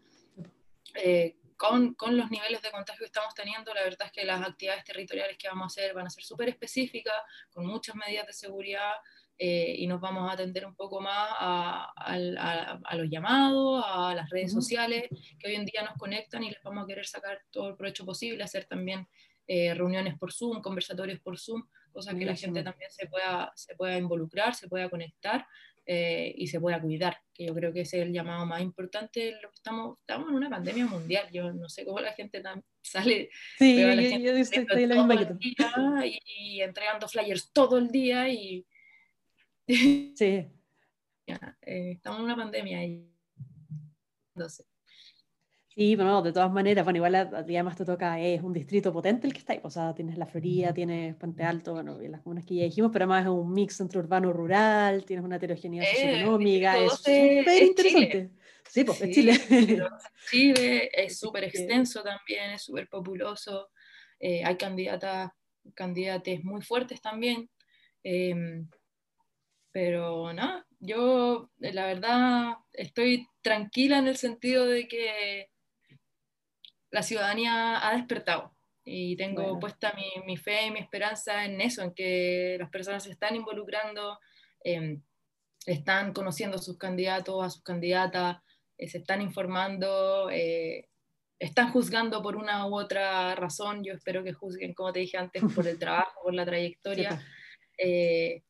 eh, con, con, los niveles de contagio que estamos teniendo, la verdad es que las actividades territoriales que vamos a hacer van a ser súper específicas, con muchas medidas de seguridad, eh, y nos vamos a atender un poco más a, a, los llamados, a las redes sociales que hoy en día nos conectan y les vamos a querer sacar todo el provecho posible, hacer también eh, reuniones por Zoom, conversatorios por Zoom, cosas que la gente también se pueda, se pueda involucrar, se pueda conectar eh, y se pueda cuidar, que yo creo que ese es el llamado más importante. Lo que estamos, estamos en una pandemia mundial, yo no sé cómo la gente sale sí, yo, yo, estoy la misma y, y entregando flyers todo el día y Sí. Eh, estamos en una pandemia y... Sí, bueno, de todas maneras, bueno, igual además te toca, es un distrito potente el que está ahí, o sea, tienes la Florida, tienes Puente Alto, bueno, las comunas que ya dijimos, pero además es un mix entre urbano-rural, tienes una heterogeneidad eh, socioeconómica, es súper interesante. Sí, pues es Chile. Chile es súper extenso también, es súper populoso, eh, hay candidatas, candidates muy fuertes también, em, pero nada, yo eh, la verdad estoy tranquila en el sentido de que la ciudadanía ha despertado y tengo puesta mi, fe y mi esperanza en eso, en que las personas se están involucrando, em, están conociendo a sus candidatos, a sus candidatas, eh, se están informando, eh, están juzgando por una u otra razón. Yo espero que juzguen, como te dije antes, por el trabajo, por la trayectoria. Pues.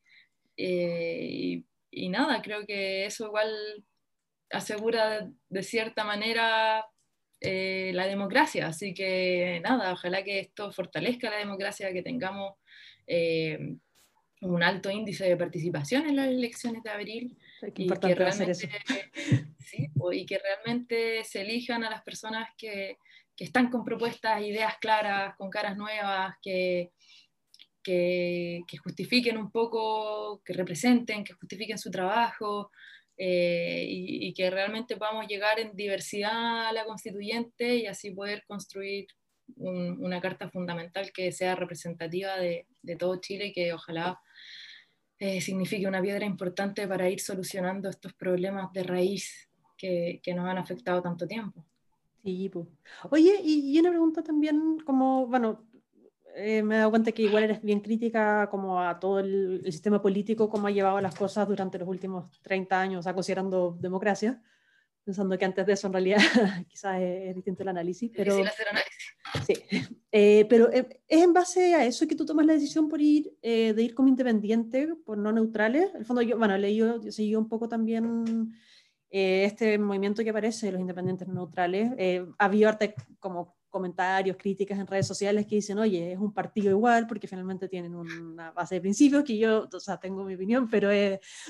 Eh, y, y, nada, creo que eso igual asegura de cierta manera eh, la democracia. Así que nada, ojalá que esto fortalezca la democracia, que tengamos eh, un alto índice de participación en las elecciones de abril y que, realmente, y que realmente se elijan a las personas que, que están con propuestas, ideas claras, con caras nuevas, que, que, que, justifiquen un poco, que representen, que justifiquen su trabajo, eh, y, que realmente podamos llegar en diversidad a la constituyente y así poder construir una carta fundamental que sea representativa de, de todo Chile y que ojalá eh, signifique una piedra importante para ir solucionando estos problemas de raíz que, que nos han afectado tanto tiempo. Sí, pues. Oye, y, y, una pregunta también, como, bueno, eh, me he dado cuenta que igual eres bien crítica como a todo el, sistema político, cómo ha llevado las cosas durante los últimos 30 años, o considerando democracia, pensando que antes de eso en realidad quizás es, distinto el análisis. Pero, hacer análisis. Sí, eh, pero eh, es en base a eso que tú tomas la decisión por ir, de ir como independiente, por no neutrales. En el fondo yo, bueno, leí yo, yo seguí un poco también este movimiento que aparece los independientes neutrales. había arte como comentarios, críticas en redes sociales que dicen, oye, es un partido igual porque finalmente tienen una base de principios que yo, o sea, tengo mi opinión, pero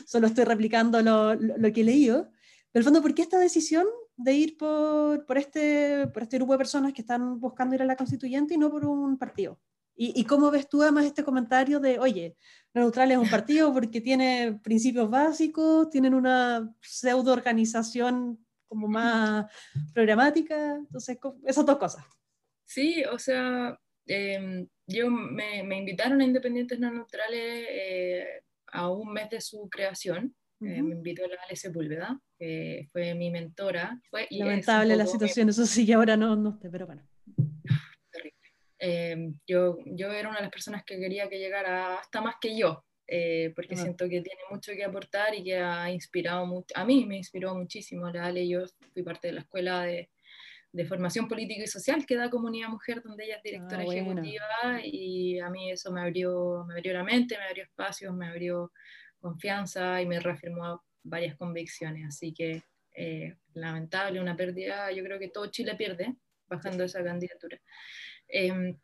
solo estoy replicando lo, lo, que he leído. Pero el fondo, ¿por qué esta decisión de ir por, por, este, por este grupo de personas que están buscando ir a la constituyente y no por un partido? ¿Y, y cómo ves tú además este comentario de, oye, Neutral es un partido porque tiene principios básicos, tienen una pseudo organización como más programática, entonces esas dos cosas. Sí, o sea, em, yo me, me, invitaron a Independientes No Neutrales eh, a un mes de su creación. Eh, me invitó la Ale Sepúlveda, que fue mi mentora. Fue, Lamentable la situación, eso sí, que ahora no, no sé, pero bueno. Terrible. Em, yo, yo era una de las personas que quería que llegara hasta más que yo, eh, porque siento que tiene mucho que aportar y que ha inspirado mucho, a mí me inspiró muchísimo la Ale, yo fui parte de la escuela de, de formación política y social que da Comunidad Mujer, donde ella es directora ah, ejecutiva, y a mí eso me abrió, me abrió la mente, me abrió espacios, me abrió confianza y me reafirmó varias convicciones, así que eh, lamentable, una pérdida, yo creo que todo Chile pierde bajando esa candidatura. Em,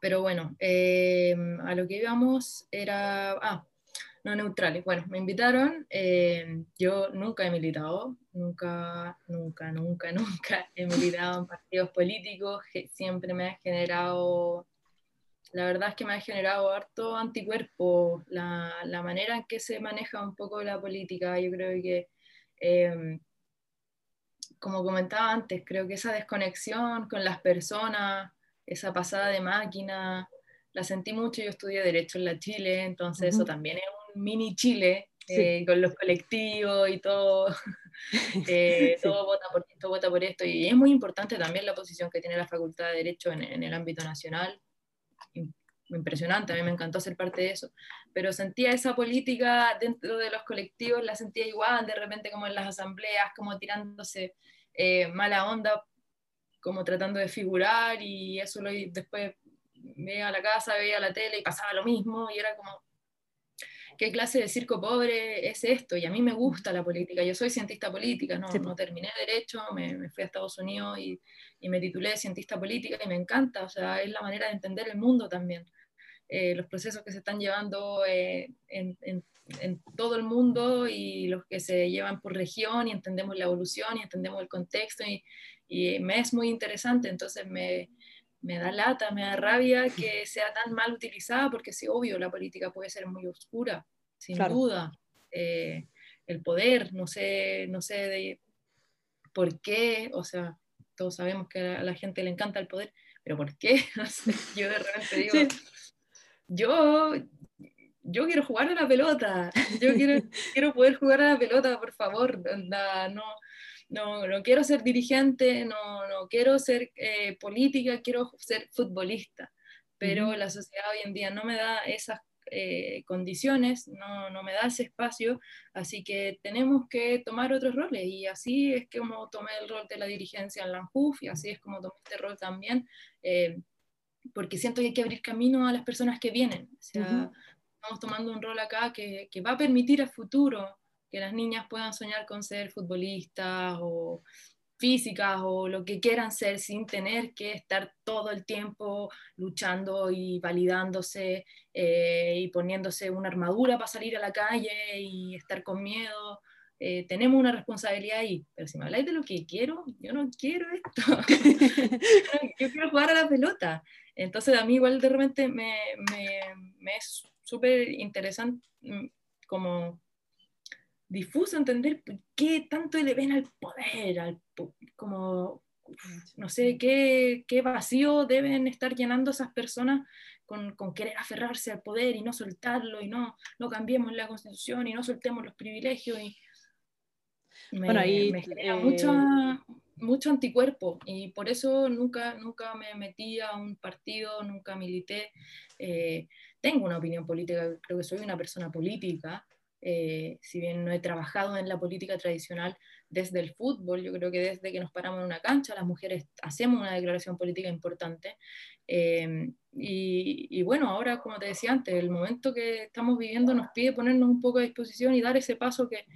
pero bueno, eh, a lo que íbamos era, ah, no neutrales. Bueno, me invitaron, eh, yo nunca he militado, nunca, nunca, nunca, nunca he militado en partidos políticos, siempre me ha generado, la verdad es que me ha generado harto anticuerpo la, la manera en que se maneja un poco la política, yo creo que... Eh, como comentaba antes, creo que esa desconexión con las personas, esa pasada de máquina, la sentí mucho, yo estudié Derecho en la Chile, entonces eso también es un mini Chile, eh, con los colectivos y todo, eh, todo, vota por esto, vota por esto, y es muy importante también la posición que tiene la Facultad de Derecho en, en el ámbito nacional, impresionante, a mí me encantó ser parte de eso, pero sentía esa política dentro de los colectivos, la sentía igual, de repente como en las asambleas, como tirándose eh, mala onda como tratando de figurar y eso lo después veía a la casa, veía la tele y pasaba lo mismo y era como, ¿qué clase de circo pobre es esto? Y a mí me gusta la política, yo soy cientista política, no, no terminé derecho, me, fui a Estados Unidos y, y, me titulé de cientista política y me encanta, o sea, es la manera de entender el mundo también. eh, los procesos que se están llevando eh, en, en, en, todo el mundo y los que se llevan por región y entendemos la evolución y entendemos el contexto y, y me es muy interesante, entonces me, me, da lata, me da rabia que sea tan mal utilizada porque sí, obvio, la política puede ser muy oscura, sin duda. Eh, el poder, no sé, no sé de por qué, o sea, todos sabemos que a la gente le encanta el poder, pero ¿por qué? yo de repente digo, yo, yo quiero jugar a la pelota, yo quiero, quiero poder jugar a la pelota, por favor, no, no, no quiero ser dirigente, no, no quiero ser eh, política, quiero ser futbolista, pero la sociedad hoy en día no me da esas eh, condiciones, no, no, me da ese espacio, así que tenemos que tomar otros roles y así es como tomé el rol de la dirigencia en la ANJUF y así es como tomé este rol también. Eh, porque siento que hay que abrir camino a las personas que vienen. O sea, estamos tomando un rol acá que, que, va a permitir a futuro que las niñas puedan soñar con ser futbolistas o físicas o lo que quieran ser sin tener que estar todo el tiempo luchando y validándose eh, y poniéndose una armadura para salir a la calle y estar con miedo. Eh, tenemos una responsabilidad ahí, pero si me habláis de lo que quiero, yo no quiero esto. yo quiero jugar a la pelota. Entonces a mí igual de repente me, me, es súper interesante mm, como difuso entender qué tanto le ven al poder, al, como, no sé, qué, qué, vacío deben estar llenando esas personas con, con, querer aferrarse al poder y no soltarlo y no, no cambiemos la constitución y no soltemos los privilegios. Y me, bueno, ahí, me genera mucho, mucho anticuerpo y por eso nunca, nunca me metí a un partido, nunca milité. Eh, tengo una opinión política, creo que soy una persona política, eh, si bien no he trabajado en la política tradicional desde el fútbol, yo creo que desde que nos paramos en una cancha, las mujeres hacemos una declaración política importante. Eh, y, y, bueno, ahora, como te decía antes, el momento que estamos viviendo nos pide ponernos un poco a disposición y dar ese paso que,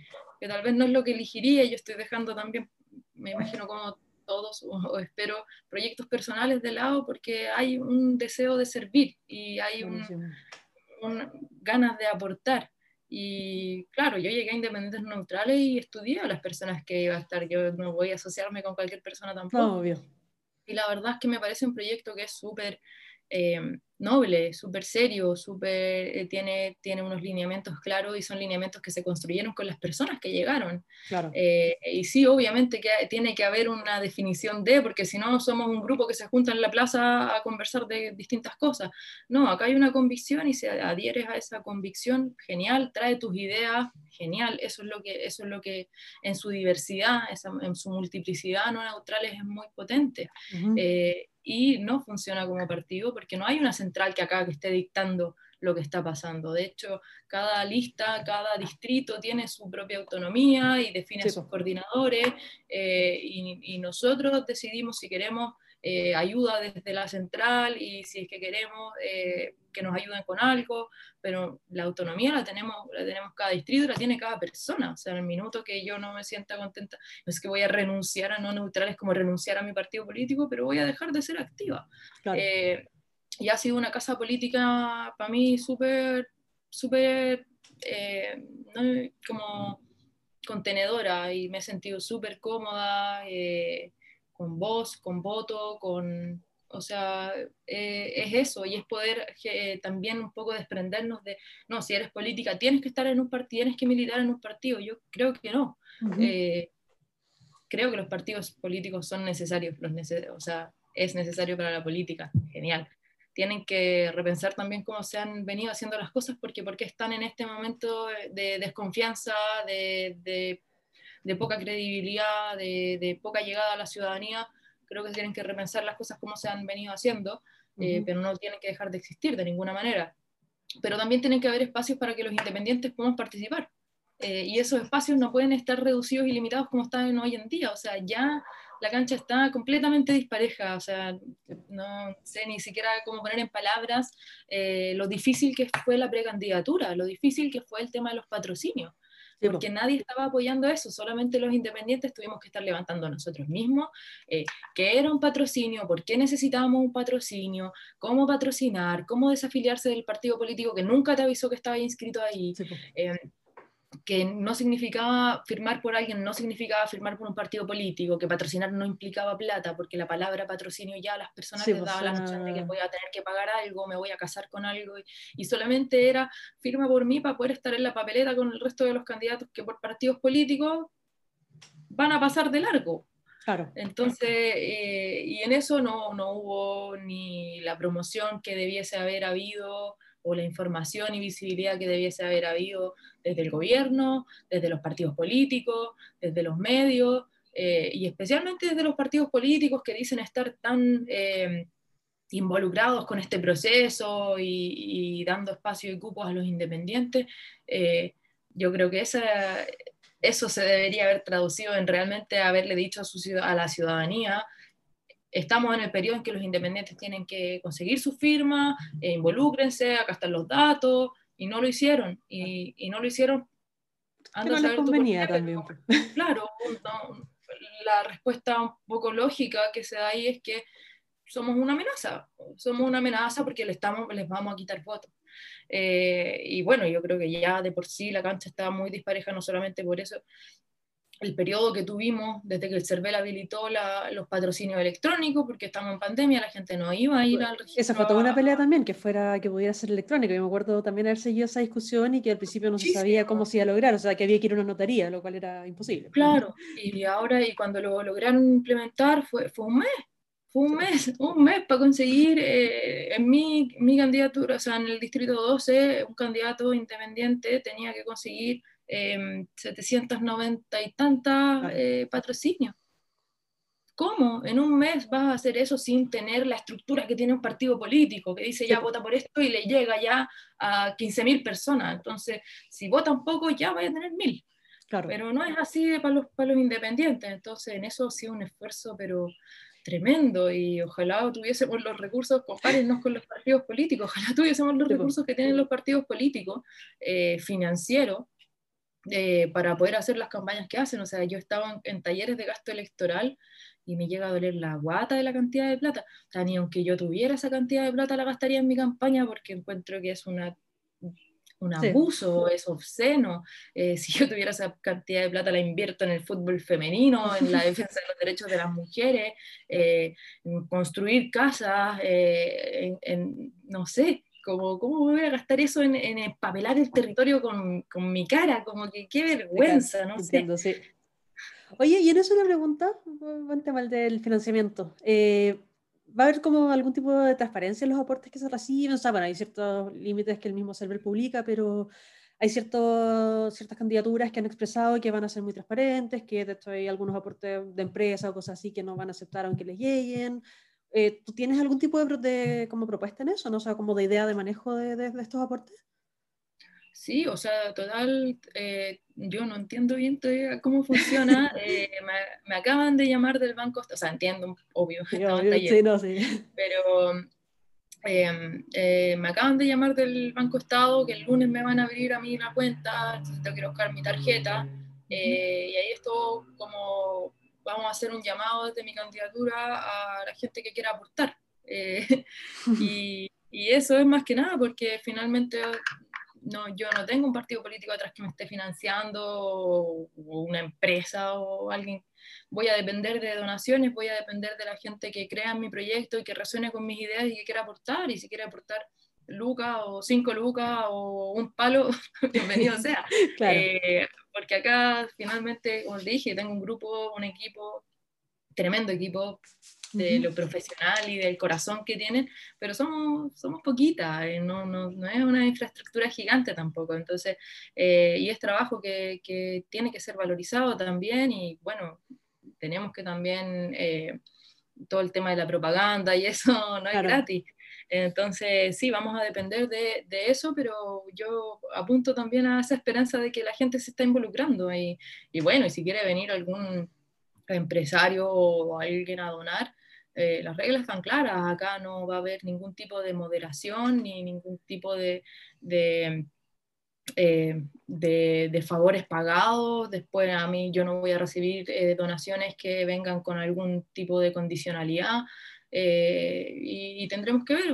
que tal vez no es lo que elegiría. Yo estoy dejando también me imagino como todos, o, espero, proyectos personales de lado, porque hay un deseo de servir y hay un, ganas de aportar. Y claro, yo llegué a Independientes Neutrales y estudié a las personas que iba a estar. Yo no voy a asociarme con cualquier persona tampoco. obvio. Y la verdad es que me parece un proyecto que es súper eh, noble, súper serio, super, eh, tiene, tiene unos lineamientos claros y son lineamientos que se construyeron con las personas que llegaron. Claro. Eh, y sí, obviamente que tiene que haber una definición de, porque si no somos un grupo que se junta en la plaza a conversar de distintas cosas. No, acá hay una convicción y si adhieres a esa convicción, genial, trae tus ideas, genial, eso es lo que, eso es lo que en su diversidad, en su multiplicidad no neutrales es muy potente y no funciona como partido porque no hay una central que acá que esté dictando lo que está pasando. De hecho, cada lista, cada distrito tiene su propia autonomía y define sus coordinadores eh, y, y, nosotros decidimos si queremos eh, ayuda desde la central y si es que queremos eh, que nos ayuden con algo, pero la autonomía la tenemos, la tenemos cada distrito, la tiene cada persona. O sea, en el minuto que yo no me sienta contenta, no es que voy a renunciar a no neutrales como renunciar a mi partido político, pero voy a dejar de ser activa. Eh, y ha sido una casa política para mí súper, súper, como contenedora y me he sentido súper cómoda con voz, con voto, con, o sea, eh, es eso, y es poder eh, también un poco desprendernos de, no, si eres política, tienes que estar en un partido, tienes que militar en un partido, yo creo que no. Eh, creo que los partidos políticos son necesarios, los o sea, es necesario para la política, genial. Tienen que repensar también cómo se han venido haciendo las cosas, porque, porque están en este momento de desconfianza, de, de de poca credibilidad, de, poca llegada a la ciudadanía, creo que tienen que repensar las cosas como se han venido haciendo, eh, pero no tienen que dejar de existir de ninguna manera. Pero también tienen que haber espacios para que los independientes puedan participar. Eh, y esos espacios no pueden estar reducidos y limitados como están hoy en día. O sea, ya la cancha está completamente dispareja. O sea, no sé ni siquiera cómo poner en palabras eh, lo difícil que fue la precandidatura, lo difícil que fue el tema de los patrocinios. porque nadie estaba apoyando eso, solamente los independientes tuvimos que estar levantando nosotros mismos eh, qué era un patrocinio, por qué necesitábamos un patrocinio, cómo patrocinar, cómo desafiliarse del partido político que nunca te avisó que estaba inscrito ahí que no significaba firmar por alguien, no significaba firmar por un partido político, que patrocinar no implicaba plata, porque la palabra patrocinio ya a las personas les pues, daba la noción de que voy a tener que pagar algo, me voy a casar con algo, y, solamente era firma por mí para poder estar en la papeleta con el resto de los candidatos que por partidos políticos van a pasar de largo. Claro. Entonces, eh, y en eso no, no hubo ni la promoción que debiese haber habido, o la información y visibilidad que debiese haber habido desde el gobierno, desde los partidos políticos, desde los medios, eh, y especialmente desde los partidos políticos que dicen estar tan eh, involucrados con este proceso y, dando espacio y cupos a los independientes. Eh, yo creo que esa, eso se debería haber traducido en realmente haberle dicho a, su, a la ciudadanía estamos en el periodo en que los independientes tienen que conseguir su firma, e involúcrense, acá están los datos, y no lo hicieron, y, y no lo hicieron. no les convenía también. Claro, la respuesta un poco lógica que se da ahí es que somos una amenaza, somos una amenaza porque le estamos, les vamos a quitar votos. Eh, y bueno, yo creo que ya de por sí la cancha estaba muy dispareja, no solamente por eso, el periodo que tuvimos desde que el CERVEL habilitó los patrocinios electrónicos, porque estamos en pandemia, la gente no iba a ir al registro. Esa fue toda una pelea también, que fuera que pudiera ser electrónico. Yo me acuerdo también haber seguido esa discusión y que al principio no se sabía cómo se iba a lograr, o sea, que había que ir a una notaría, lo cual era imposible. Claro, y ahora, y cuando lo lograron implementar, fue, fue un mes. Fue un mes, un mes para conseguir eh, en mi, mi candidatura, o sea, en el distrito 12, un candidato independiente tenía que conseguir 790 em, y tantas eh, patrocinios. ¿Cómo? En un mes vas a hacer eso sin tener la estructura que tiene un partido político, que dice ya vota por esto y le llega ya a 15.000 personas. Entonces, si vota un poco, ya vaya a tener 1.000. Claro. Pero no es así para los, para los independientes. Entonces, en eso ha sido un esfuerzo, pero tremendo y ojalá tuviésemos los recursos, compárennos con los partidos políticos, ojalá tuviésemos los recursos que tienen los partidos políticos eh, financieros eh, para poder hacer las campañas que hacen. O sea, yo estaba en, talleres de gasto electoral y me llega a doler la guata de la cantidad de plata. O sea, ni aunque yo tuviera esa cantidad de plata la gastaría en mi campaña porque encuentro que es una un abuso, es obsceno. Eh, si yo tuviera esa cantidad de plata, la invierto en el fútbol femenino, en la defensa de los derechos de las mujeres, eh, en construir casas, en, no sé, como, ¿cómo voy a gastar eso en, en empapelar el territorio con, con, mi cara? Como que qué vergüenza, ¿no? Entiendo, sí. Oye, y en eso una pregunta, un tema del financiamiento. Eh, ¿Va a haber como algún tipo de transparencia en los aportes que se reciben? O sea, bueno, hay ciertos límites que el mismo server publica, pero hay ciertos, ciertas candidaturas que han expresado que van a ser muy transparentes, que de hecho hay algunos aportes de empresa o cosas así que no van a aceptar aunque les lleguen. Eh, ¿Tú tienes algún tipo de, como propuesta en eso? ¿no? O sea, como de idea de manejo de, de, estos aportes. Sí, o sea, total, eh, yo no entiendo bien todavía cómo funciona. Eh, me, acaban de llamar del banco, o sea, entiendo, obvio, sí, no, sí. pero em, me acaban de llamar del Banco Estado que el lunes me van a abrir a mí la cuenta, entonces tengo que buscar mi tarjeta. y ahí esto como vamos a hacer un llamado desde mi candidatura a la gente que quiera aportar. Eh, y, y, eso es más que nada porque finalmente no, yo no tengo un partido político atrás que me esté financiando o, una empresa o alguien. Voy a depender de donaciones, voy a depender de la gente que crea en mi proyecto y que resuene con mis ideas y que quiera aportar. Y si quiere aportar lucas o cinco lucas o un palo, bienvenido sea. Eh, porque acá finalmente, como dije, tengo un grupo, un equipo, tremendo equipo de lo profesional y del corazón que tienen, pero somos, somos poquitas, eh, no, no, no, es una infraestructura gigante tampoco, entonces, eh, y es trabajo que, que, tiene que ser valorizado también y bueno, tenemos que también, todo el tema de la propaganda y eso no es gratis. Entonces, sí, vamos a depender de, eso, pero yo apunto también a esa esperanza de que la gente se está involucrando. Y, bueno, y si quiere venir algún empresario o alguien a donar, eh, las reglas están claras. Acá no va a haber ningún tipo de moderación ni ningún tipo de, eh, de, favores pagados, después a mí yo no voy a recibir eh, donaciones que vengan con algún tipo de condicionalidad y, tendremos que ver.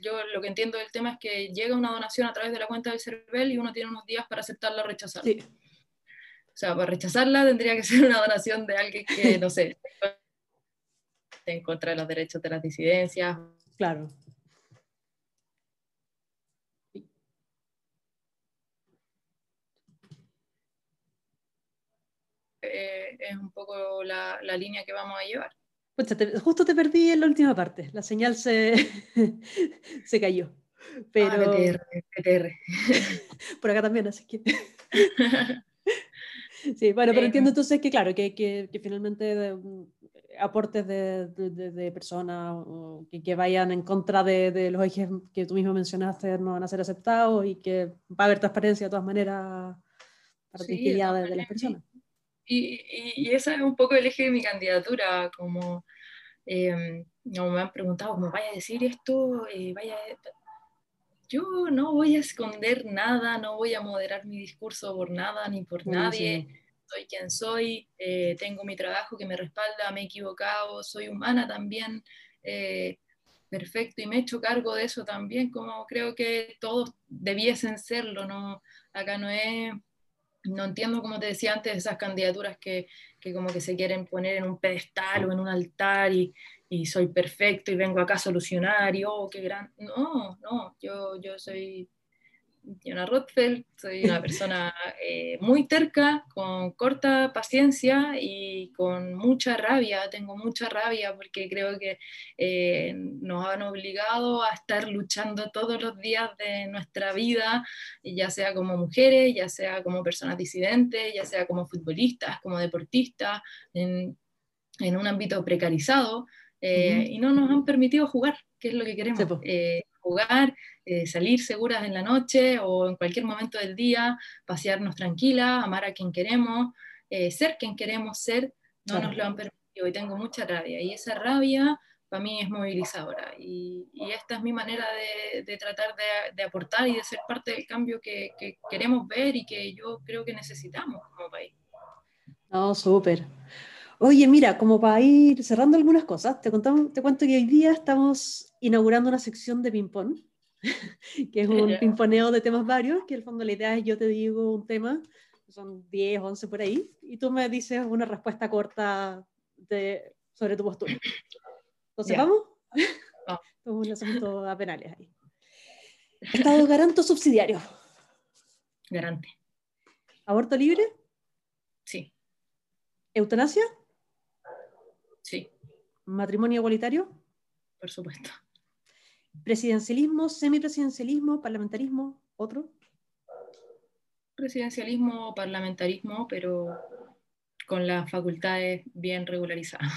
Yo lo que entiendo del tema es que llega una donación a través de la cuenta del CERVEL y uno tiene unos días para aceptarla o rechazarla. O sea, para rechazarla tendría que ser una donación de alguien que, no sé, esté en contra de los derechos de las disidencias. Claro. Eh, es un poco la, la, línea que vamos a llevar. Justo te perdí en la última parte, la señal se, se cayó. Pero... Ah, PTR, PTR. Por acá también, así que... Sí, bueno, pero entiendo em. entonces que, claro, que, que, que finalmente mm, aportes de, de, de personas que, que, vayan en contra de, de, los ejes que tú mismo mencionaste no van a ser aceptados y que va a haber transparencia de todas maneras para sí, de, las personas. Y, y, ese es un poco el eje de mi candidatura, como eh, no, me han preguntado, ¿cómo vaya a decir esto? Eh, vaya yo no voy a esconder nada, no voy a moderar mi discurso por nada ni por nadie. Soy quien soy, eh, tengo mi trabajo que me respalda, me he equivocado, soy humana también, eh, perfecto, y me he hecho cargo de eso también, como creo que todos debiesen serlo, ¿no? Acá no es, no entiendo, como te decía antes, esas candidaturas que, que como que se quieren poner en un pedestal o en un altar y, y soy perfecto y vengo acá a solucionar y oh, qué gran... No, no, yo, yo soy Diana Rothfeld, soy una persona eh, muy terca, con corta paciencia y con mucha rabia, tengo mucha rabia porque creo que eh, nos han obligado a estar luchando todos los días de nuestra vida, ya sea como mujeres, ya sea como personas disidentes, ya sea como futbolistas, como deportistas, en, en un ámbito precarizado. Eh, y no nos han permitido jugar, que es lo que queremos. Eh, jugar, eh, salir seguras en la noche o en cualquier momento del día, pasearnos tranquila, amar a quien queremos, ser quien queremos ser, no nos lo han permitido y tengo mucha rabia. Y esa rabia para mí es movilizadora y, y esta es mi manera de, de tratar de, de, aportar y de ser parte del cambio que, que, queremos ver y que yo creo que necesitamos como país. No, súper. Oye, mira, como para ir cerrando algunas cosas, te, contamos, te cuento que hoy día estamos inaugurando una sección de ping-pong, que es un pimponeo de temas varios, que en el fondo la idea es yo te digo un tema, son 10, 11 por ahí, y tú me dices una respuesta corta de, sobre tu postura. Entonces, ¿vamos? Oh. es un asunto a penales ahí. Estado garante o subsidiario. Garante. ¿Aborto libre? Sí. ¿Eutanasia? Sí. ¿Matrimonio igualitario? Por supuesto. ¿Presidencialismo, semipresidencialismo, parlamentarismo, otro? Presidencialismo, parlamentarismo, pero con las facultades bien regularizadas.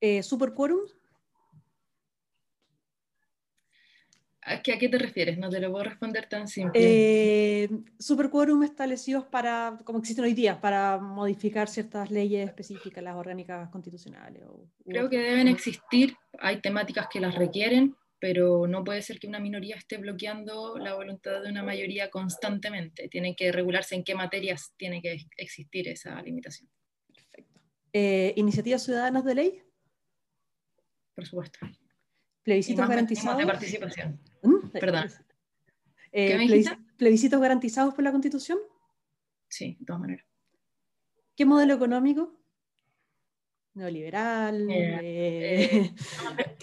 Eh, ¿Superquórum? ¿A qué, te refieres? No te lo puedo responder tan simple. Eh, superquórum establecidos para, como existen hoy día, para modificar ciertas leyes específicas, las orgánicas constitucionales. Creo que deben existir, hay temáticas que las requieren, pero no puede ser que una minoría esté bloqueando la voluntad de una mayoría constantemente. Tiene que regularse en qué materias tiene que existir esa limitación. Perfecto. Eh, ¿Iniciativas ciudadanas de ley? Por supuesto. ¿Plebiscitos garantizados? De participación. ¿Mm? Perdón. Eh, ¿Plebiscitos garantizados por la Constitución? Sí, de todas maneras. ¿Qué modelo económico? Neoliberal. Eh, eh,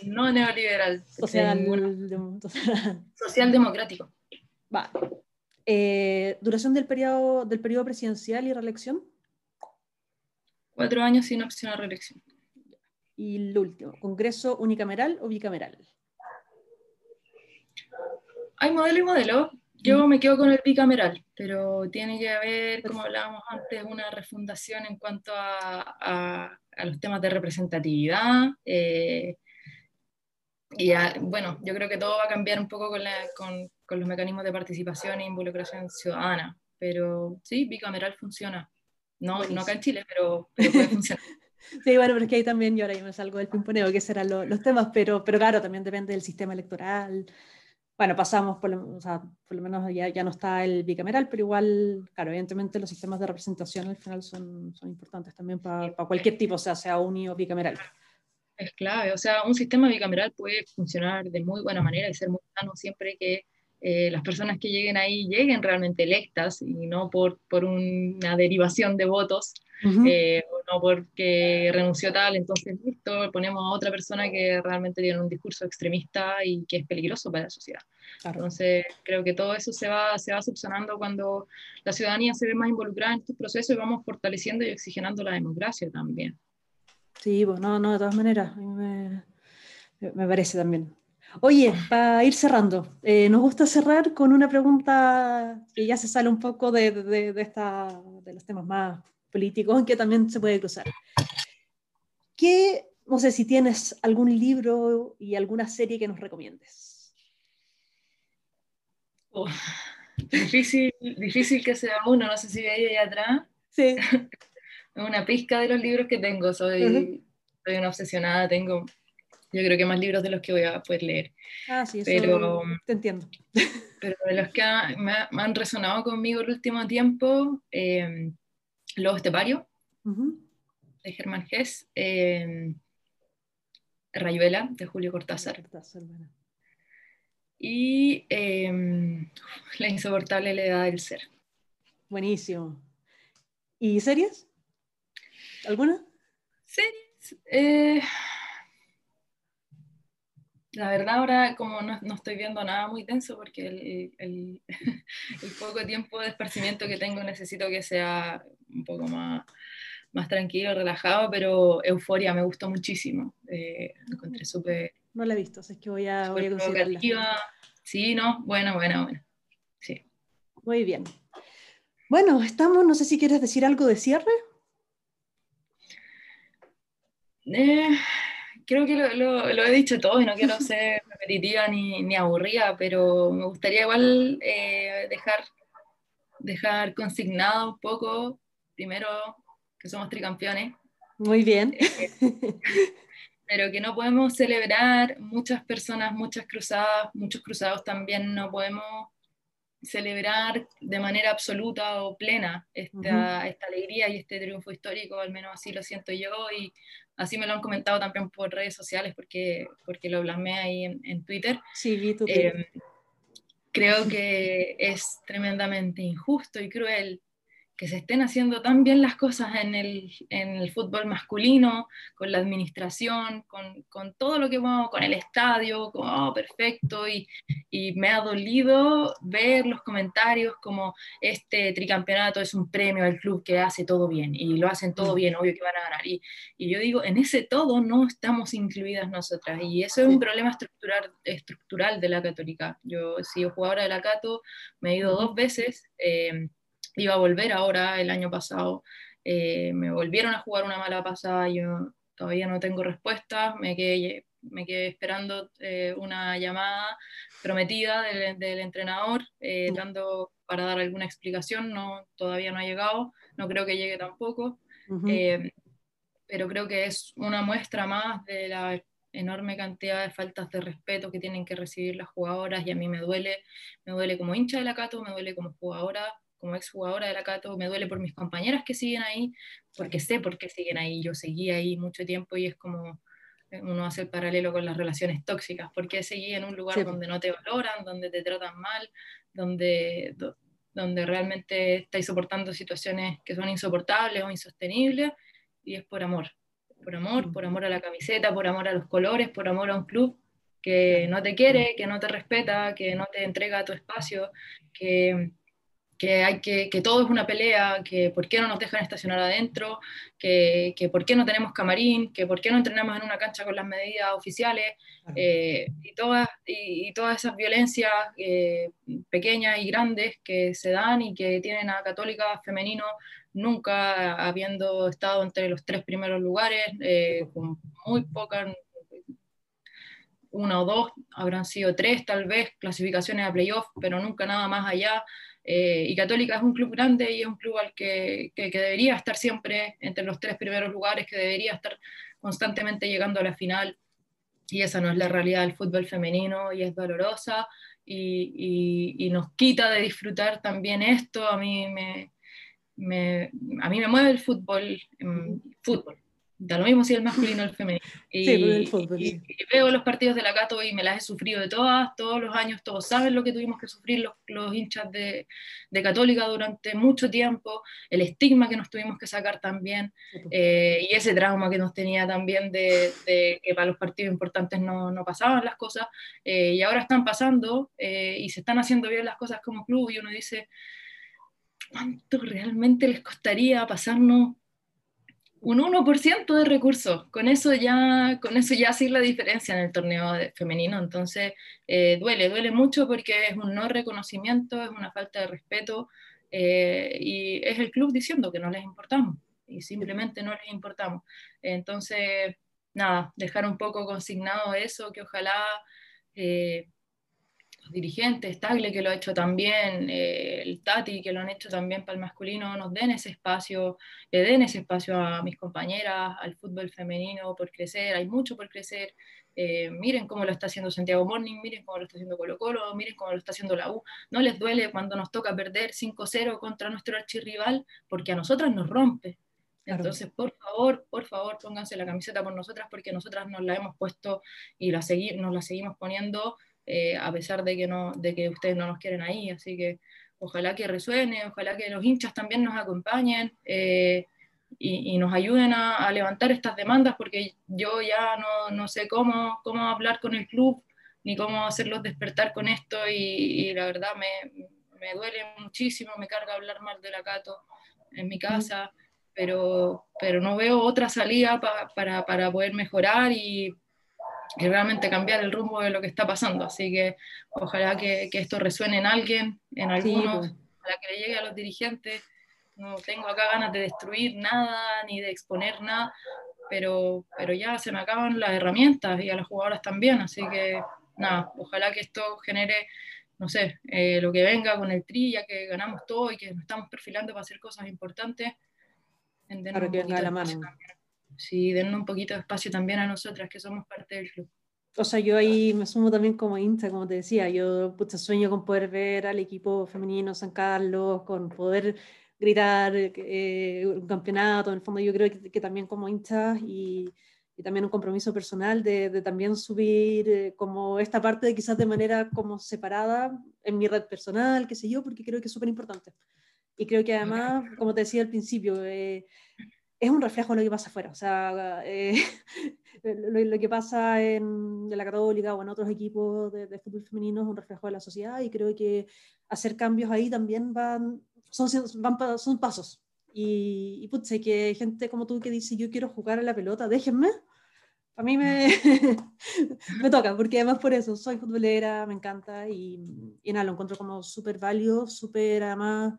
no, neoliberal. Social, social democrático. Va. ¿Duración del periodo, del periodo presidencial y reelección? Cuatro años sin opción a reelección. Y el último, ¿Congreso unicameral o bicameral? Hay modelo y modelo. Yo mm. me quedo con el bicameral, pero tiene que haber, como hablábamos antes, una refundación en cuanto a, a, los temas de representatividad. Eh, y bueno, yo creo que todo va a cambiar un poco con, la, con, con, los mecanismos de participación e involucración ciudadana, pero sí, bicameral funciona. No, no acá en Chile, pero, pero puede funcionar. Sí, bueno, pero es que ahí también yo ahora yo me salgo del pimponeo, que serán los temas, pero, pero claro, también depende del sistema electoral. bueno, pasamos, por lo, o sea, por lo menos ya, ya, no está el bicameral, pero igual, claro, evidentemente los sistemas de representación al final son, son importantes también para, para cualquier tipo, o sea, sea uni o bicameral. Es clave, o sea, un sistema bicameral puede funcionar de muy buena manera y ser muy sano siempre que eh, las personas que lleguen ahí lleguen realmente electas y no por, por una derivación de votos eh, o no porque renunció tal, entonces listo, ponemos a otra persona que realmente tiene un discurso extremista y que es peligroso para la sociedad. Entonces creo que todo eso se va, se va subsanando cuando la ciudadanía se ve más involucrada en estos procesos y vamos fortaleciendo y oxigenando la democracia también. Sí, bueno, pues, no, de todas maneras, me, me parece también. Oye, para ir cerrando, eh, nos gusta cerrar con una pregunta que ya se sale un poco de, de, de, esta, de los temas más políticos, que también se puede cruzar. ¿Qué, no sé si tienes algún libro y alguna serie que nos recomiendes? Oh, difícil, difícil que sea uno, no sé si veis ahí atrás. Sí. una pizca de los libros que tengo, soy, soy una obsesionada, tengo yo creo que más libros de los que voy a poder leer. Ah, sí, eso pero, te entiendo. Pero de los que me, han resonado conmigo el último tiempo, eh, Lobo Estepario, de Germán Gess, eh, Rayuela, de Julio Cortázar. Y eh, La insoportable edad del ser. Buenísimo. ¿Y series? ¿Alguna? Series. La verdad ahora como no, no, estoy viendo nada muy tenso porque el, el, el, poco tiempo de esparcimiento que tengo necesito que sea un poco más, más tranquilo, relajado, pero Euforia me gustó muchísimo. Eh, encontré súper... No la he visto, es que voy a, voy a considerarla. Sí, no, bueno, bueno, bueno. Sí. Muy bien. Bueno, estamos, no sé si quieres decir algo de cierre. Eh, creo que lo, lo, he dicho todo y no quiero ser repetitiva ni, ni aburrida, pero me gustaría igual eh, dejar, dejar consignado un poco, primero, que somos tricampeones. Muy bien. Eh, pero que no podemos celebrar muchas personas, muchas cruzadas, muchos cruzados también no podemos celebrar de manera absoluta o plena esta, esta, alegría y este triunfo histórico, al menos así lo siento yo, y así me lo han comentado también por redes sociales porque, porque lo plasmé ahí en, Twitter. Sí, vi tu eh, creo que es tremendamente injusto y cruel que se estén haciendo tan bien las cosas en el, en el fútbol masculino, con la administración, con, con todo lo que vamos, con el estadio, como, oh, perfecto, y, y, me ha dolido ver los comentarios como este tricampeonato es un premio al club que hace todo bien, y lo hacen todo mm. bien, obvio que van a ganar. Y, y yo digo, en ese todo no estamos incluidas nosotras, y eso es un problema estructural, estructural de la católica. Yo, si yo jugadora de la Cato, me he ido dos veces. Eh, iba a volver ahora el año pasado. Eh, me volvieron a jugar una mala pasada, yo todavía no tengo respuesta, me quedé, me quedé esperando eh, una llamada prometida del, del entrenador, eh, dando para dar alguna explicación, no, todavía no ha llegado, no creo que llegue tampoco, pero creo que es una muestra más de la enorme cantidad de faltas de respeto que tienen que recibir las jugadoras y a mí me duele, me duele como hincha de la Cato, me duele como jugadora, como exjugadora de la Cato, me duele por mis compañeras que siguen ahí, porque sé por qué siguen ahí. Yo seguí ahí mucho tiempo y es como eh, uno hace el paralelo con las relaciones tóxicas, porque seguí en un lugar donde no te valoran, donde te tratan mal, donde, donde realmente estáis soportando situaciones que son insoportables o insostenibles, y es por amor, por amor, por amor a la camiseta, por amor a los colores, por amor a un club que no te quiere, que no te respeta, que no te entrega tu espacio, que, que, hay que, que todo es una pelea, que por qué no nos dejan estacionar adentro, que, que por qué no tenemos camarín, que por qué no entrenamos en una cancha con las medidas oficiales, eh, y, todas, y, todas esas violencias eh, pequeñas y grandes que se dan y que tienen a Católica femenino nunca habiendo estado entre los tres primeros lugares, eh, con muy pocas, una o dos, habrán sido tres tal vez, clasificaciones a playoff, pero nunca nada más allá. Eh, y Católica es un club grande y es un club al que, que, debería estar siempre entre los tres primeros lugares, que debería estar constantemente llegando a la final. y esa no es la realidad del fútbol femenino y es dolorosa y, y, nos quita de disfrutar también esto. A mí me, me, a mí me mueve el fútbol, mm, fútbol, da lo mismo si el masculino o el femenino. Y, veo los partidos de la Cato y me las he sufrido de todas, todos los años, todos saben lo que tuvimos que sufrir los, los hinchas de, de, Católica durante mucho tiempo, el estigma que nos tuvimos que sacar también, eh, y ese trauma que nos tenía también de, de, que para los partidos importantes no, no pasaban las cosas, eh, y ahora están pasando eh, y se están haciendo bien las cosas como club, y uno dice, ¿cuánto realmente les costaría pasarnos un 1% de recursos. Con eso ya, con eso ya hace la diferencia en el torneo femenino. Entonces, eh, duele, duele mucho porque es un no reconocimiento, es una falta de respeto eh, y es el club diciendo que no les importamos y simplemente no les importamos. Entonces, nada, dejar un poco consignado eso, que ojalá eh, dirigentes, Tagle que lo ha hecho también, eh, el Tati que lo han hecho también para el masculino, nos den ese espacio, le den ese espacio a mis compañeras, al fútbol femenino por crecer, hay mucho por crecer. Eh, miren cómo lo está haciendo Santiago Morning, miren cómo lo está haciendo Colo Colo, miren cómo lo está haciendo la U. No les duele cuando nos toca perder 5-0 contra nuestro archirrival, porque a nosotras nos rompe. Entonces, por favor, por favor, pónganse la camiseta por nosotras, porque nosotras nos la hemos puesto y la nos la seguimos poniendo eh, a pesar de que, no, de que ustedes no nos quieren ahí. Así que ojalá que resuene, ojalá que los hinchas también nos acompañen eh, y, nos ayuden a, levantar estas demandas, porque yo ya no, no, sé cómo, cómo hablar con el club ni cómo hacerlos despertar con esto y, la verdad me, me, duele muchísimo, me carga hablar mal de la Cato en mi casa. Pero, pero no veo otra salida para, para poder mejorar y, y realmente cambiar el rumbo de lo que está pasando. Así que ojalá que, que esto resuene en alguien, en algunos, para pues. que le llegue a los dirigentes. No tengo acá ganas de destruir nada ni de exponer nada, pero, pero ya se me acaban las herramientas y a las jugadoras también. Así que nada, ojalá que esto genere, no sé, eh, lo que venga con el tri, ya que ganamos todo y que nos estamos perfilando para hacer cosas importantes. Para que venga la mano sí, denle un poquito de espacio también a nosotras que somos parte del club. O sea, yo ahí me sumo también como hincha, como te decía, yo sueño con poder ver al equipo femenino San Carlos, con poder gritar eh, un campeonato, en el fondo yo creo que, también como hincha y, y, también un compromiso personal de, de también subir eh, como esta parte de quizás de manera como separada en mi red personal, qué sé yo, porque creo que es súper importante. Y creo que además, como te decía al principio, eh, es un reflejo de lo que pasa afuera. O sea, eh, lo, que pasa en, la Católica o en otros equipos de, fútbol femenino es un reflejo de la sociedad y creo que hacer cambios ahí también van, son, van, son pasos. Y, y putz, que gente como tú que dice, yo quiero jugar a la pelota, déjenme. A mí me, me toca, porque además por eso soy futbolera, me encanta y, y nada, lo encuentro como súper válido, súper además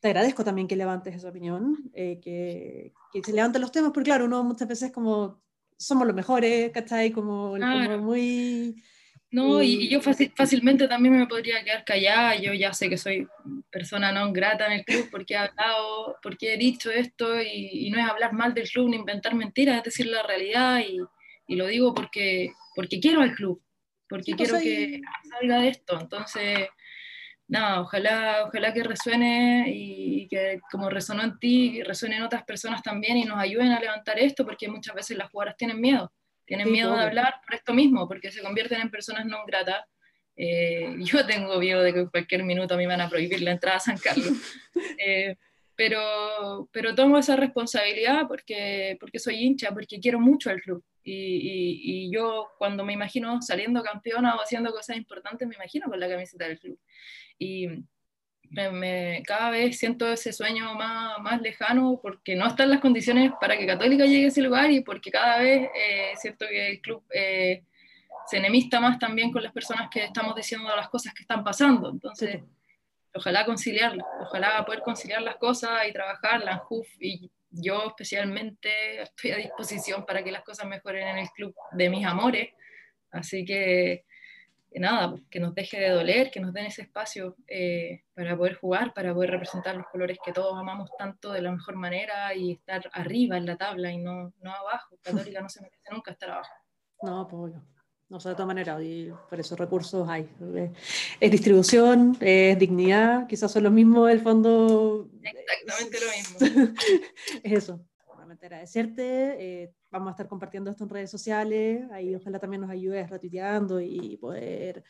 te agradezco también que levantes esa opinión, eh, que, que, se levanten los temas, porque claro, uno muchas veces como somos los mejores, ¿cachai? Como, como muy... No, y, yo fácilmente también me podría quedar callada, yo ya sé que soy persona no grata en el club porque he hablado, porque he dicho esto y, no es hablar mal del club ni inventar mentiras, es decir la realidad y, y lo digo porque, porque quiero al club, porque pues quiero que salga de esto, entonces nada, ojalá, ojalá que resuene y, que como resonó en ti, resuene en otras personas también y nos ayuden a levantar esto, porque muchas veces las jugadoras tienen miedo, tienen miedo de hablar por esto mismo, porque se convierten en personas no gratas. Eh, yo tengo miedo de que en cualquier minuto a mí me van a prohibir la entrada a San Carlos. Eh, pero, pero tomo esa responsabilidad porque, porque soy hincha, porque quiero mucho al club. Y, y, yo cuando me imagino saliendo campeona o haciendo cosas importantes, me imagino con la camiseta del club. Y me, cada vez siento ese sueño más, más, lejano porque no están las condiciones para que Católica llegue a ese lugar y porque cada vez eh, siento que el club eh, se enemista más también con las personas que estamos diciendo las cosas que están pasando. Entonces ojalá conciliarlo, ojalá poder conciliar las cosas y trabajar la JUF y yo especialmente estoy a disposición para que las cosas mejoren en el club de mis amores, así que, nada, pues, que nos deje de doler, que nos den ese espacio eh, para poder jugar, para poder representar los colores que todos amamos tanto de la mejor manera y estar arriba en la tabla y no, no abajo. Católica no se merece nunca estar abajo. No, pues o sea, de todas maneras, y por esos recursos hay. Es distribución, es dignidad, quizás son lo mismo el fondo. Exactamente lo mismo. es eso. Realmente agradecerte. Eh, vamos a estar compartiendo esto en redes sociales. Ahí ojalá también nos ayudes retuiteando y poder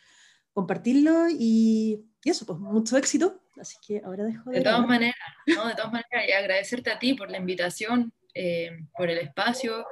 compartirlo. Y, y, eso, pues mucho éxito. Así que ahora dejo de. De todas maneras, ¿no? De todas maneras, y agradecerte a ti por la invitación, eh, por el espacio,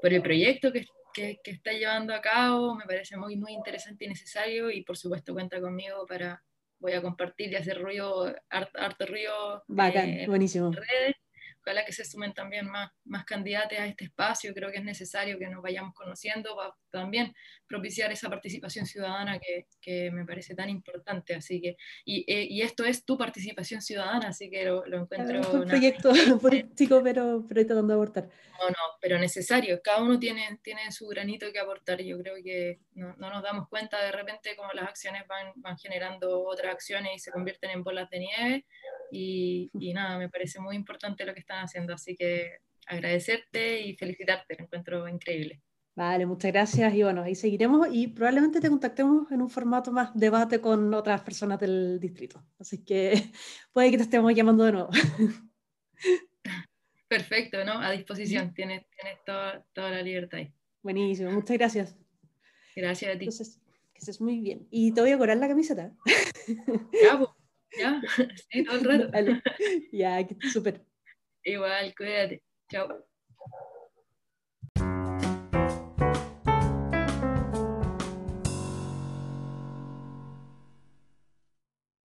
por el proyecto que que, que, está llevando a cabo, me parece muy, muy interesante y necesario y por supuesto cuenta conmigo para, voy a compartir y hacer ruido, harto, ruido Bacán, eh, buenísimo. en redes ojalá que se sumen también más, más candidatos a este espacio, creo que es necesario que nos vayamos conociendo para también propiciar esa participación ciudadana que, que me parece tan importante, así que, y, eh, y, esto es tu participación ciudadana, así que lo, lo encuentro... Es un proyecto político, pero, pero tratando de aportar. No, no, pero necesario, cada uno tiene, tiene su granito que aportar, yo creo que no, no nos damos cuenta de repente cómo las acciones van, van generando otras acciones y se convierten en bolas de nieve, y, y, nada, me parece muy importante lo que están haciendo, así que agradecerte y felicitarte, lo encuentro increíble. Vale, muchas gracias y bueno, ahí seguiremos y probablemente te contactemos en un formato más debate con otras personas del distrito, así que puede que te estemos llamando de nuevo. Perfecto, ¿no? A disposición, tienes, tienes toda, toda la libertad ahí. Buenísimo, muchas gracias. Gracias a ti. Entonces, que estés muy bien. Y te voy a cobrar la camiseta. Pues. Ya, sí, todo el rato. Ya, súper. Igual, cuídate. Chao.